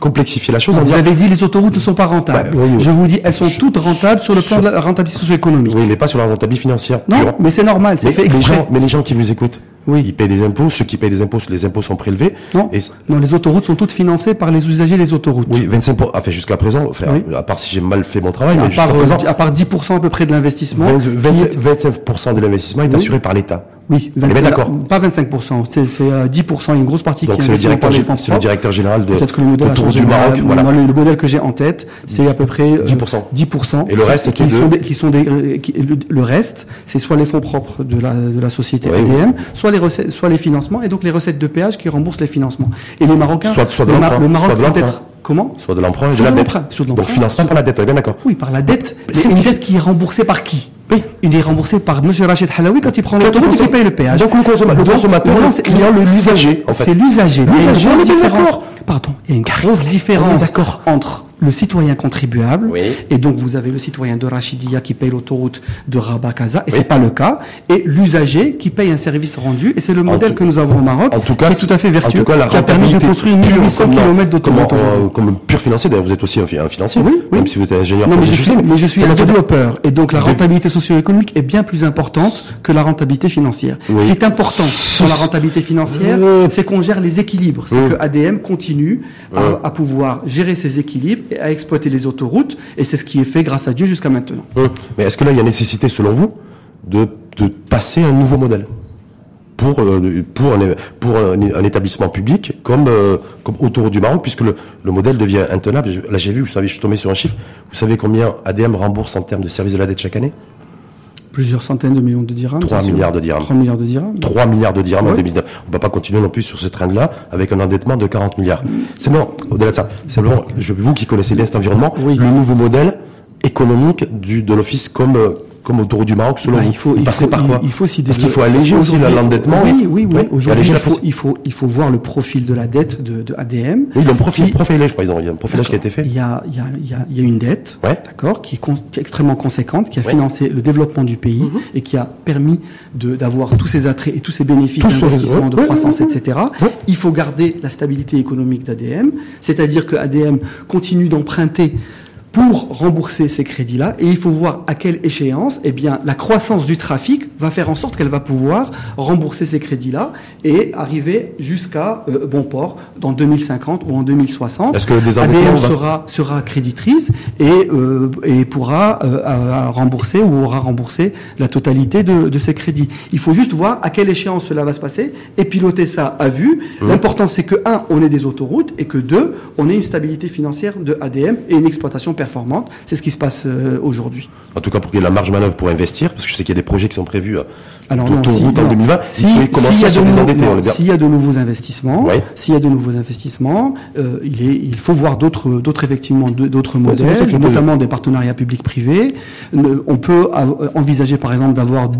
complexifié la chose. vous avez dit les autoroutes ne sont pas rentables. Bah, je vous dis, elles sont toutes rentables sur le plan de la rentabilité socio-économique. Oui, mais pas sur la rentabilité financière. Non, mais c'est normal, c'est fait exprès. mais les gens qui vous écoutent, oui. Ils payent des impôts. Ceux qui payent des impôts, les impôts sont prélevés. Non. non, les autoroutes sont toutes financées par les usagers des autoroutes. Oui, 25 Enfin, jusqu'à présent, enfin, à part si j'ai mal fait mon travail, à mais part, présent, à part 10% à peu près de l'investissement. 25% de l'investissement est assuré par l'État. Oui, d'accord. Pas 25%, c'est 10%, euh, une grosse partie Donc qui est le directeur, c'est le directeur général de Peut-être que le modèle a changé, du Maroc, voilà. Le, modèle que j'ai en tête, c'est à peu près 10%. Euh, 10%. Et le reste, qui, sont des, qui sont des, le, reste, c'est soit les fonds propres de la, de la société ADM, soit les recettes, soit les financements, et donc les recettes de péage qui remboursent les financements. Et les Marocains, soit, soit de le, Maroc peut être Comment Soit de l'emprunt et de la dette. Donc financement par la dette, bien d'accord. Oui, par la dette. C'est une dette qui est remboursée par qui oui, il est remboursé par Monsieur Rachid Halawi quand il prend l'autoroute et paye le péage. Donc le consommateur, le consommateur, l'usager. C'est l'usager. L'usager, Pardon, il y a une grosse différence entre le citoyen contribuable, et donc vous avez le citoyen de Rachidia qui paye l'autoroute de Rabat-Kaza, et c'est pas le cas, et l'usager qui paye un service rendu, et c'est le modèle que nous avons au Maroc, en tout cas, qui est tout à fait vertueux, qui a permis de construire 1800 km d'autoroute aujourd'hui. Comme pur financier, d'ailleurs vous êtes aussi un financier, oui, même si vous êtes ingénieur. Non, mais je suis, mais je suis un développeur, et donc la rentabilité socio-économique est bien plus importante que la rentabilité financière. Ce qui est important dans la rentabilité financière, c'est qu'on gère les équilibres, c'est que ADM continue à pouvoir gérer ses équilibres à exploiter les autoroutes, et c'est ce qui est fait, grâce à Dieu, jusqu'à maintenant. Hum. Mais est-ce que là, il y a nécessité, selon vous, de, passer un nouveau modèle pour, euh, un, établissement public comme, euh, Autoroute du Maroc, puisque le, le modèle devient intenable? Là, j'ai vu, vous savez, je suis tombé sur un chiffre. Vous savez combien ADM rembourse en termes de service de la dette chaque année? Plusieurs centaines de millions de dirhams. 3 milliards de dirhams. 3 milliards de dirhams. 3 milliards de dirhams en 2019. On ne va pas continuer non plus sur ce train-là avec un endettement de 40 milliards. C'est bon, au-delà de ça. Simplement, je, vous qui connaissez bien cet environnement, le nouveau modèle économique du, de l'office comme, comme autour du Maroc, selon bah, il faut, il, passerait par quoi Il faut Parce qu'il faut alléger aussi l'endettement. Oui, oui, oui. Aujourd'hui, il faut, il faut, il faut voir le profil de la dette de, de ADM. Oui, ils l'ont profilé, je crois. Il y a un profilage qui a été fait. Il y a, il y a, il y a, il y a une dette, d'accord, qui, est extrêmement conséquente, qui a financé le développement du pays mhm. et qui a permis d'avoir tous ces attraits et tous ces bénéfices d'investissement, de croissance, etc. Il faut garder la stabilité économique d'ADM, c'est-à-dire que ADM continue d'emprunter pour rembourser ces crédits-là. Et il faut voir à quelle échéance, eh bien, la croissance du trafic va faire en sorte qu'elle va pouvoir rembourser ces crédits-là et arriver jusqu'à euh, bon port dans 2050 ou en 2060. Est-ce que ADM sera sera créditrice et euh, et pourra euh, rembourser ou aura remboursé la totalité de, de ces crédits. Il faut juste voir à quelle échéance cela va se passer et piloter ça à vue. Mmh. L'important c'est que un, on ait des autoroutes et que deux, on ait une stabilité financière de ADM et une exploitation C'est ce qui se passe euh, aujourd'hui. En tout cas, pour qu'il y ait la marge manœuvre pour investir, parce que je sais qu'il y a des projets qui sont prévus euh, alors non, si, en 2020. Si, s'il y, a de nouveaux investissements, s'il y a de nouveaux investissements, euh, il, est, il faut voir d'autres, d'autres effectivement, d'autres modèles, notamment des partenariats publics-privés. On peut envisager, par exemple, d'avoir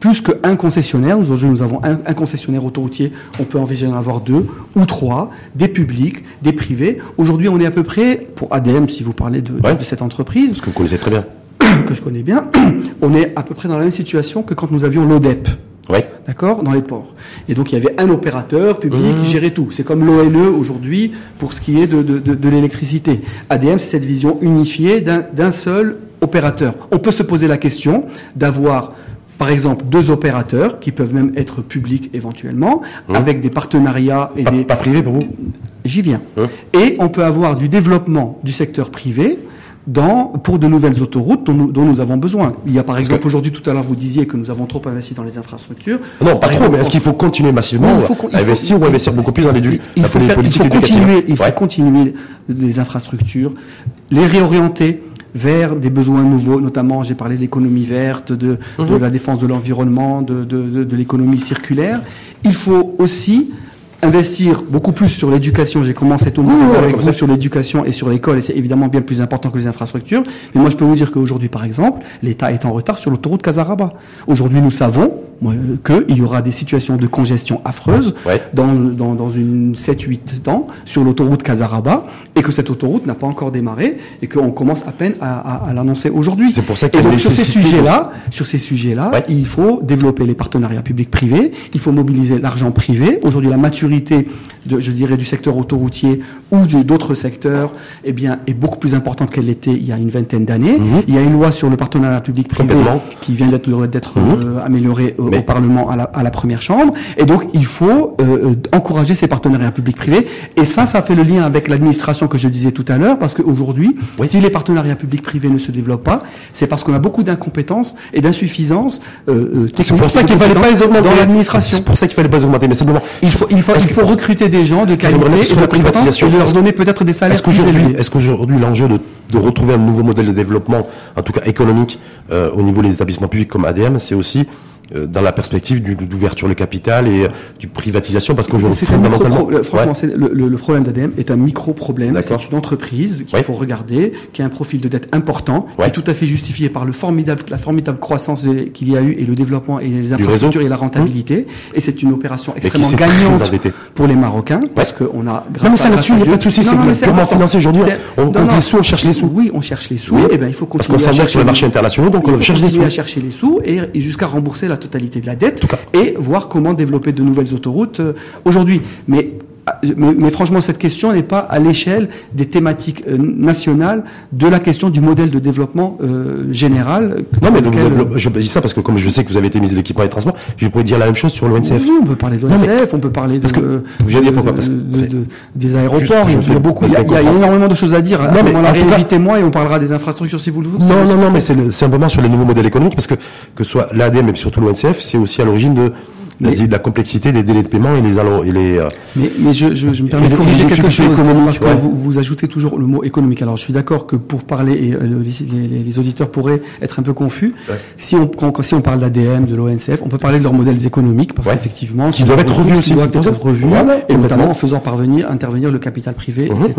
plus qu'un concessionnaire. Aujourd'hui, nous avons un, concessionnaire autoroutier. On peut envisager d'en avoir deux ou trois, des publics, des privés. Aujourd'hui, on est à peu près, pour ADM, si vous parlez de, de, cette entreprise. Ce que vous connaissez très bien. que je connais bien. On est à peu près dans la même situation que quand nous avions l'ODEP. Oui. D'accord Dans les ports. Et donc il y avait un opérateur public qui mmh. gérait tout. C'est comme l'ONE aujourd'hui pour ce qui est de, de, de l'électricité. ADM, c'est cette vision unifiée d'un seul opérateur. On peut se poser la question d'avoir par exemple deux opérateurs qui peuvent même être publics éventuellement, mmh. avec des partenariats et des pas privés pour vous. J'y viens. Mmh. Et on peut avoir du développement du secteur privé dans, pour de nouvelles autoroutes dont nous, dont nous avons besoin. Il y a par exemple aujourd'hui, tout à l'heure, vous disiez que nous avons trop investi dans les infrastructures. Non, pas trop, mais est-ce qu'il faut continuer massivement à investir ou investir beaucoup plus dans les il, il faut, faire, il faut continuer, il faut continuer les infrastructures, les réorienter vers des besoins nouveaux, notamment j'ai parlé de l'économie verte, de, de mhm. la défense de l'environnement, de, de, de l'économie circulaire. Il faut aussi investir beaucoup plus sur l'éducation. J'ai commencé tout le monde avec vous sur l'éducation et sur l'école, et c'est évidemment bien plus important que les infrastructures. Mais moi, je peux vous dire qu'aujourd'hui, par exemple, l'État est en retard sur l'autoroute Casaraba. Aujourd'hui, nous savons qu'il y aura des situations de congestion affreuses dans, dans, dans une 7-8 ans sur l'autoroute Casaraba et que cette autoroute n'a pas encore démarré et qu'on commence à peine à, à, l'annoncer aujourd'hui. C'est pour ça Et donc sur ces sujets-là, sur ces sujets-là, il faut développer les partenariats publics-privés, il faut mobiliser l'argent privé. Aujourd'hui, la maturité de, je dirais, du secteur autoroutier ou d'autres secteurs, eh bien, est beaucoup plus importante qu'elle l'était il y a une vingtaine d'années. Mhm. Il y a une loi sur le partenariat public-privé qui vient d'être mhm. euh, améliorée au Parlement à la, à la, première chambre. Et donc, il faut euh, euh, encourager ces partenariats publics-privés. Et ça, ça fait le lien avec l'administration que je disais tout à l'heure, parce qu'aujourd'hui, si les partenariats publics-privés ne se développent pas, c'est parce qu'on a beaucoup d'incompétences et d'insuffisances euh, techniques. C'est pour ça qu'il fallait pas les augmenter dans l'administration. C'est pour ça qu'il fallait pas les augmenter. Mais simplement, il faut, il faut, il faut recruter des gens de qualité sur la privatisation et leur donner peut-être des salaires. Est-ce qu'aujourd'hui, l'enjeu de, de retrouver un nouveau modèle de développement, en tout cas économique, euh, au niveau des établissements publics comme ADM, c'est aussi dans la perspective d'ouverture le capital et euh, du privatisation parce qu'aujourd'hui fondamentalement franchement le, le, problème d'ADM est un micro problème c'est une entreprise qu'il faut regarder qui a un profil de dette important qui est tout à fait justifié par le formidable la formidable croissance qu'il y a eu et le développement et les infrastructures et la rentabilité. Mmh. et c'est une opération extrêmement gagnante pour les Marocains parce qu'on a grâce non mais ça là-dessus il n'y a pas de souci c'est comment financer aujourd'hui on compte les sous on cherche les sous. oui on cherche les sous et ben il faut continuer parce qu'on s'engage sur les marchés internationaux donc on cherche sous à chercher les sous et jusqu'à rembourser la totalité de la dette et voir comment développer de nouvelles autoroutes euh, aujourd'hui. Mais mais, franchement, cette question n'est pas à l'échelle des thématiques euh, nationales de la question du modèle de développement euh, général. Non, mais donc, je dis ça parce que comme je sais que vous avez été ministre de l'équipement et des transports, je pourrais dire la même chose sur l'ONCF. Oui, on peut parler de l'ONCF, on peut parler de, que, vous allez pourquoi? parce que, des aéroports. il y a beaucoup, il y, a, énormément de choses à dire. Non, mais invitez-moi et on parlera des infrastructures si vous le voulez. Non, non, non, mais c'est simplement sur les nouveaux modèles économiques parce que que soit l'ADM et surtout l'ONCF, c'est aussi à l'origine de la, la, complexité des délais de paiement et les et les. Euh, mais, mais je, je, je, me permets de corriger quelque chose parce que vous, vous, ajoutez toujours le mot économique. Alors je suis d'accord que pour parler, et euh, les, les, les, auditeurs pourraient être un peu confus. Si on si on parle d'ADM, de l'ONCF, on peut parler de leurs modèles économiques parce qu'effectivement, qui doivent être revus aussi, doivent être revus, et notamment en faisant parvenir intervenir le capital privé, etc.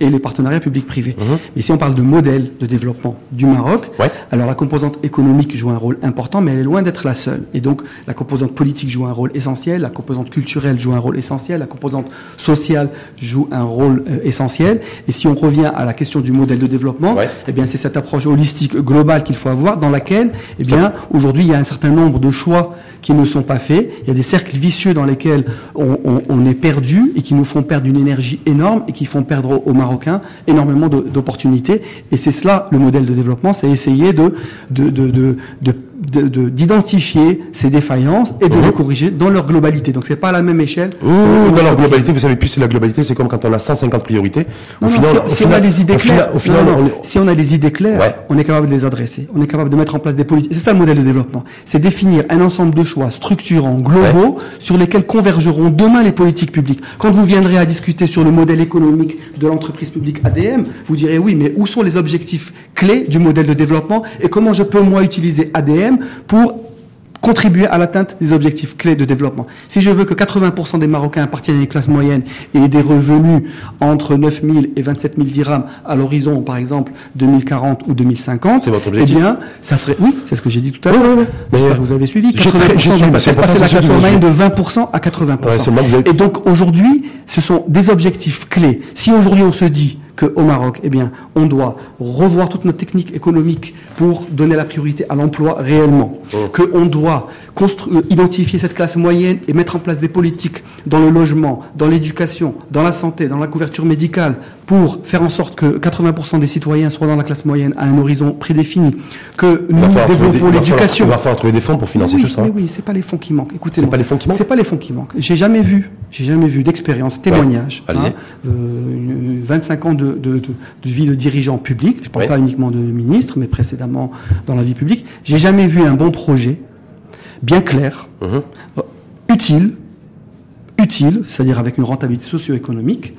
et les partenariats publics-privés. Mais si on parle de modèle de développement du Maroc, alors la composante économique joue un rôle important, mais elle est loin d'être la seule. Et donc la composante politique joue un rôle essentiel, la composante culturelle joue un rôle essentiel, la composante sociale joue un rôle euh, essentiel. Et si on revient à la question du modèle de développement, eh bien c'est cette approche holistique globale qu'il faut avoir, dans laquelle, eh bien aujourd'hui il y a un certain nombre de choix qui ne sont pas faits. Il y a des cercles vicieux dans lesquels on, on, on est perdu et qui nous font perdre une énergie énorme et qui font perdre aux, Marocains énormément d'opportunités. Et c'est cela le modèle de développement, c'est essayer de, de, de, de, de d'identifier ces défaillances et de mhm. les corriger dans leur globalité. Donc c'est pas à la même échelle. Mmh, dans leur globalité, vous savez plus c'est la globalité, c'est comme quand on a 150 priorités. Au final, si, on a les idées claires, si on a les idées claires, on est capable de les adresser. On est capable de mettre en place des politiques. C'est ça le modèle de développement. C'est définir un ensemble de choix structurants, globaux, sur lesquels convergeront demain les politiques publiques. Quand vous viendrez à discuter sur le modèle économique de l'entreprise publique ADM, vous direz oui, mais où sont les objectifs clés du modèle de développement et comment je peux moi utiliser ADM pour contribuer à l'atteinte des objectifs clés de développement. Si je veux que 80% des Marocains appartiennent à une classe moyenne et aient des revenus entre 9 000 et 27 000 dirhams à l'horizon, par exemple, 2040 ou 2050, eh bien, ça serait... Oui, c'est ce que j'ai dit tout à l'heure. J'espère que vous avez suivi. 80% passer, passer la classe moyenne de 20% à 80%. Et donc, aujourd'hui, ce sont des objectifs clés. Si aujourd'hui on se dit qu'au Maroc, eh bien, on doit revoir toute notre technique économique pour donner la priorité à l'emploi réellement, oh. qu'on doit euh, identifier cette classe moyenne et mettre en place des politiques dans le logement, dans l'éducation, dans la santé, dans la couverture médicale, pour faire en sorte que 80% des citoyens soient dans la classe moyenne à un horizon prédéfini, que nous développons l'éducation. Il va falloir trouver des fonds pour financer tout ça. Oui, oui, c'est pas les fonds qui manquent. Écoutez, c'est pas les fonds qui manquent. C'est pas les fonds qui manquent. J'ai jamais vu, j'ai jamais vu d'expérience, témoignage, hein, euh, 25 ans de, de, de, de, vie de dirigeant public. Je parle pas uniquement de ministre, mais précédemment dans la vie publique. J'ai jamais vu un bon projet bien clair, mhm. utile, utile, c'est-à-dire avec une rentabilité socio-économique.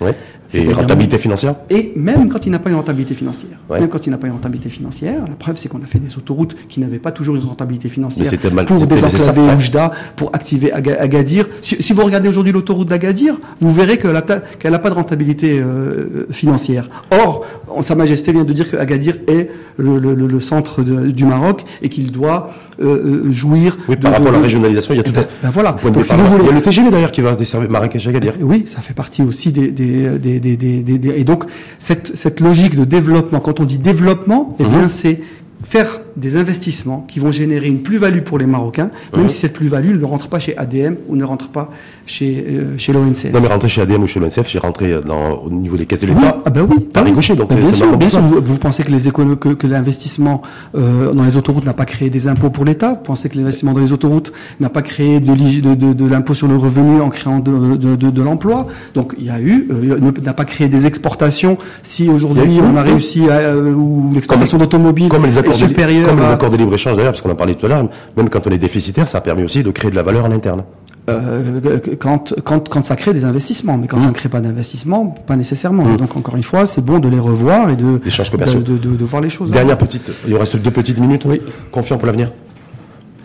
Et une rentabilité financière Et même quand il n'a pas une rentabilité financière. Même quand il n'a pas une rentabilité financière, la preuve c'est qu'on a fait des autoroutes qui n'avaient pas toujours une rentabilité financière pour désenclaver Oujda, pour activer Agadir. Si, vous regardez aujourd'hui l'autoroute d'Agadir, vous verrez qu'elle n'a pas de rentabilité euh, financière. Or, Sa Majesté vient de dire que Agadir est le, centre du Maroc et qu'il doit euh, euh, jouir. Oui, par rapport à la régionalisation, il y a tout ben, ben voilà. il y a le TGV d'ailleurs qui va desservir Marrakech-Agadir. Oui, ça fait partie aussi des, des, des et donc cette, cette logique de développement, quand on dit développement, eh bien mhm. c'est faire des investissements qui vont générer une plus-value pour les Marocains, même si cette plus-value ne rentre pas chez ADM ou ne rentre pas chez, euh, chez l'ONCF. Non, mais rentrer chez ADM ou chez l'ONCF, j'ai rentré dans, au niveau des caisses de l'État. ah ben oui. Par bah ricochet, donc bah bien sûr, bien sûr. Vous, pensez que les économies, que, que l'investissement euh, dans les autoroutes n'a pas créé des impôts pour l'État? Vous pensez que l'investissement dans les autoroutes n'a pas créé de, de, de, de l'impôt sur le revenu en créant de, l'emploi? Donc il y a eu, euh, n'a pas créé des exportations. Si aujourd'hui on a réussi à, ou l'exportation d'automobiles est supérieure comme les accords de libre-échange d'ailleurs, parce qu'on en parlait tout à l'heure, même quand on est déficitaire, ça a permis aussi de créer de la valeur en interne. Euh, quand, quand, quand ça crée des investissements, mais quand ça ne mmh. crée pas d'investissements, pas nécessairement. Mmh. Donc encore une fois, c'est bon de les revoir et de, de, de, de, voir les choses. Dernière petite, il reste deux petites minutes. Oui. Confiant pour l'avenir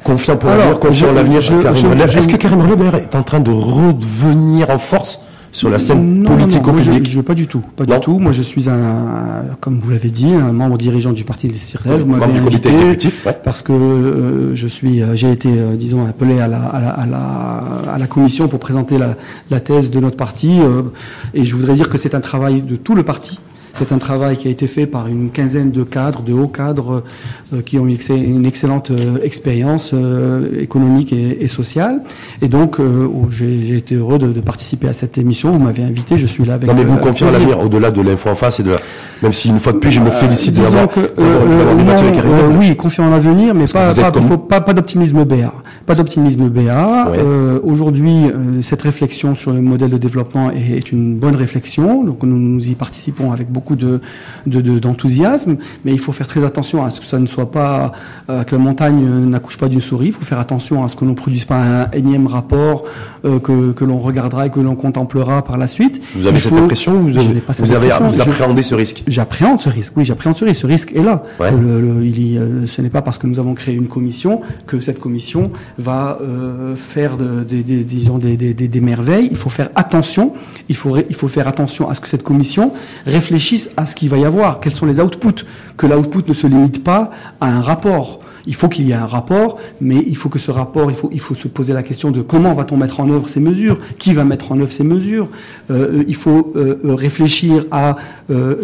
Confiant pour l'avenir, confiant pour l'avenir. Est-ce que Karim d'ailleurs est en train de revenir en force? Sur la scène politique non, je, je, pas du tout, pas du tout. Moi, je suis un, comme vous l'avez dit, un membre dirigeant du parti des. Vous membre du comité exécutif, parce que euh, je suis, euh, j'ai été, euh, disons, appelé à la, à la, à la, à la commission pour présenter la, la thèse de notre parti. et je voudrais dire que c'est un travail de tout le parti. C'est un travail qui a été fait par une quinzaine de cadres, de hauts cadres, euh, qui ont eu une excellente euh, expérience euh, économique et, sociale. Et donc, j'ai été heureux de, participer à cette émission. Vous m'avez invité, je suis là avec. Non, mais vous confiez à l'avenir, au-delà de l'info en face et de la Même si une fois de plus, je me félicite euh, d'avoir euh, Oui, confiant en l'avenir, mais pas, pas, pas, pas, d'optimisme BA. Pas d'optimisme BA. Aujourd'hui, cette réflexion sur le modèle de développement est, est, une bonne réflexion. Donc nous, nous y participons avec beaucoup de d'enthousiasme, de, mais il faut faire très attention à ce que ça ne soit pas que la montagne n'accouche pas d'une souris. Il faut faire attention à ce que l'on produise pas un énième rapport que, que l'on regardera et que l'on contemplera par la suite. Vous avez cette impression vous, avez, vous, avez, vous appréhendez ce risque? J'appréhende ce risque. Oui, j'appréhende ce risque. Ce risque est là. Le, il euh, ce n'est pas parce que nous avons créé une commission que cette commission va euh, faire des, disons des, des, des, merveilles. Il faut faire attention. Il faut il faut faire attention à ce que cette commission réfléchisse à ce qu'il va y avoir. Quels sont les outputs? Que l'output ne se limite pas à un rapport. Il faut qu'il y ait un rapport, mais il faut que ce rapport, il faut, il faut se poser la question de comment va-t-on mettre en œuvre ces mesures, qui va mettre en œuvre ces mesures. Euh, il faut euh, réfléchir à euh,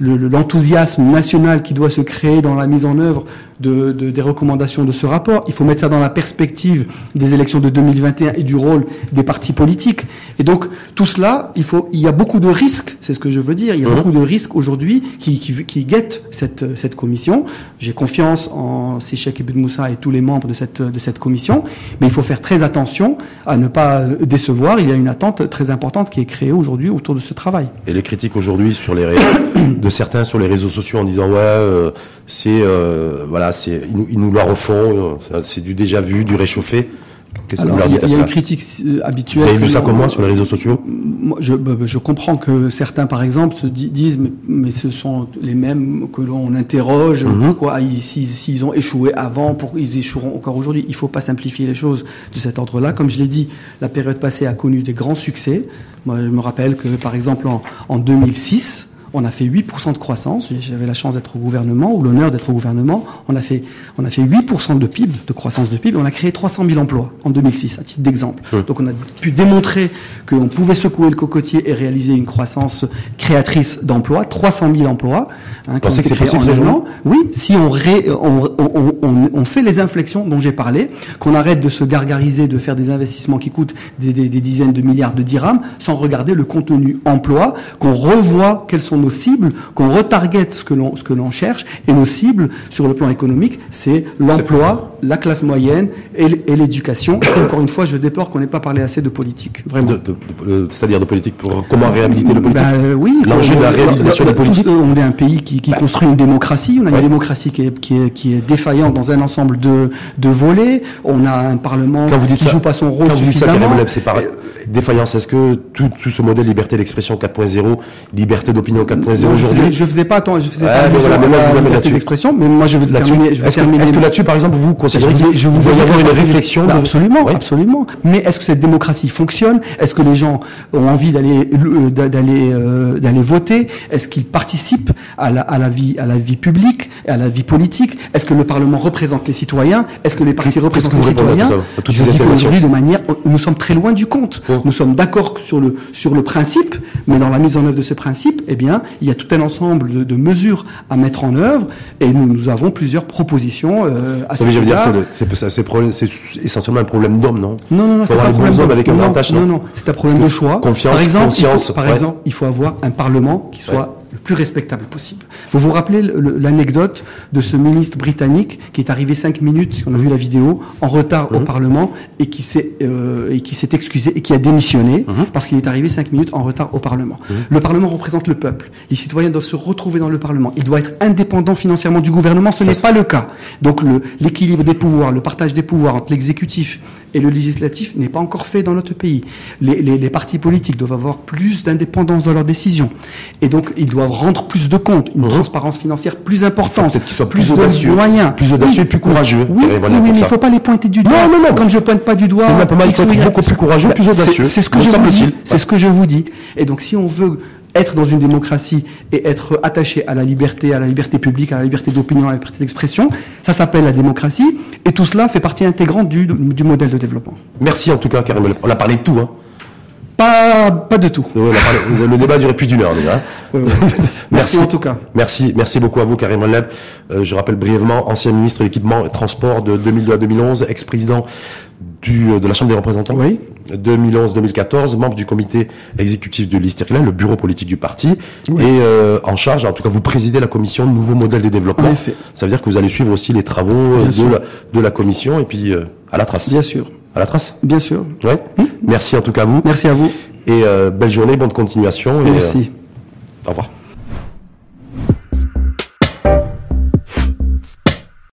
l'enthousiasme national qui doit se créer dans la mise en œuvre de, des recommandations de ce rapport. Il faut mettre ça dans la perspective des élections de 2021 et du rôle des partis politiques. Et donc tout cela, il faut, il y a beaucoup de risques, c'est ce que je veux dire. Il y a mmh. beaucoup de risques aujourd'hui qui, qui, qui, guettent cette, cette commission. J'ai confiance en Séchek Ibn Moussa et tous les membres de cette, de cette commission, mais il faut faire très attention à ne pas décevoir. Il y a une attente très importante qui est créée aujourd'hui autour de ce travail. Et les critiques aujourd'hui sur les de certains sur les réseaux sociaux en disant ouais euh, c'est euh, voilà c'est ils, ils, nous la refont euh, c'est du déjà vu du réchauffé alors, il y, a, une critique euh, habituelle. Vous avez vu ça comme moi sur les réseaux sociaux je, bah, bah, je, comprends que certains, par exemple, se disent mais, mais ce sont les mêmes que l'on interroge. Mhm. Pourquoi s'ils ont échoué avant, pour ils échoueront encore aujourd'hui Il faut pas simplifier les choses de cet ordre-là. Comme je l'ai dit, la période passée a connu des grands succès. Moi, je me rappelle que, par exemple, en, en 2006, on a fait 8% de croissance. J'avais la chance d'être au gouvernement, ou l'honneur d'être au gouvernement. On a fait, on a fait 8% de PIB, de croissance de PIB. On a créé 300 000 emplois en 2006, à titre d'exemple. Donc on a pu démontrer qu'on pouvait secouer le cocotier et réaliser une croissance créatrice d'emplois, 300 000 emplois. Hein, que c'est possible Oui, si on, ré, on, on, on, fait les inflexions dont j'ai parlé, qu'on arrête de se gargariser, de faire des investissements qui coûtent des, des, des dizaines de milliards de dirhams, sans regarder le contenu emploi, qu'on revoit quels sont nos cibles, qu'on retarget ce que l'on ce que l'on cherche, et nos cibles sur le plan économique, c'est l'emploi, la classe moyenne et, l'éducation. Encore une fois, je déplore qu'on n'ait pas parlé assez de politique, vraiment. C'est-à-dire de politique pour comment réhabiliter le politique? Ben, oui. L'enjeu de la réhabilitation de la politique? On est un pays qui, qui bah. construit une démocratie. On a une démocratie qui est, qui est, qui est défaillante dans un ensemble de de volets. On a un parlement qui ne joue pas son rôle quand suffisamment. Vous dites ça, défaillance, est-ce que tout, tout, ce modèle liberté d'expression 4.0, liberté d'opinion 4.0 aujourd'hui Je faisais pas attends, je faisais pas voilà, mais la liberté d'expression, mais moi je veux terminer. Je est-ce que, là-dessus, par exemple, vous considérez que je vous, avoir une réflexion bah, Absolument, absolument. Mais est-ce que cette démocratie fonctionne? Est-ce que les gens ont envie d'aller euh, d'aller euh, d'aller voter? Est-ce qu'ils participent à la, à la vie à la vie publique à la vie politique? Est-ce que le Parlement représente les citoyens Est-ce que les partis représentent les citoyens Je dis qu'aujourd'hui, de manière, nous sommes très loin du compte. Nous sommes d'accord sur le, sur le principe, mais dans la mise en œuvre de ce principe, eh bien, il y a tout un ensemble de, de mesures à mettre en œuvre et nous, nous avons plusieurs propositions euh, à ce C'est essentiellement un problème d'homme, non? Non, non, non, c'est pas un problème d'homme avec un non, non, non, c'est un problème de choix. Confiance, par exemple, par exemple, il faut avoir un Parlement qui soit plus respectable possible. Vous vous rappelez l'anecdote de ce ministre britannique qui est arrivé cinq minutes, on a vu la vidéo, en retard au mhm. Parlement et qui s'est euh, et qui s'est excusé et qui a démissionné mhm. parce qu'il est arrivé cinq minutes en retard au Parlement. Mhm. Le Parlement représente le peuple. Les citoyens doivent se retrouver dans le Parlement. Il doit être indépendant financièrement du gouvernement. Ce n'est pas le cas. Donc l'équilibre des pouvoirs, le partage des pouvoirs entre l'exécutif et le législatif n'est pas encore fait dans notre pays. Les, les, les partis politiques doivent avoir plus d'indépendance dans leurs décisions. Et donc, ils doivent rendre plus de comptes, une mmh. transparence financière plus importante, peut-être qu'ils soient plus, audacieux, moyens. plus audacieux et plus courageux. Oui, oui, mais il ne faut pas les pointer du doigt. Non, non, non. Comme je pointe pas du doigt. C'est il faut être beaucoup plus courageux, plus audacieux. C'est ce que je vous dis. C'est ce que je vous dis. Et donc, si on veut être dans une démocratie et être attaché à la liberté, à la liberté publique, à la liberté d'opinion, à la liberté d'expression, ça s'appelle la démocratie, et tout cela fait partie intégrante du, du modèle de développement. Merci en tout cas, Karim. On a parlé de tout. Hein Pas, pas de tout. le débat duré plus d'une heure déjà. merci, en tout cas. Merci, merci beaucoup à vous, Karim Leb. Euh, je rappelle brièvement, ancien ministre de l'équipement et transport de 2002 à 2011, ex-président du, de la Chambre des représentants. Oui. 2011-2014, membre du comité exécutif de l'Isterila, le bureau politique du parti, et euh, en charge, en tout cas, vous présidez la commission Nouveau modèle de développement. Ça veut dire que vous allez suivre aussi les travaux euh, de la, de la, commission et puis euh, à la trace. Bien sûr. À la trace. Bien sûr. Ouais. Hum. Merci en tout cas à vous. Merci à vous. Et belle journée, bonne continuation. Merci. au revoir.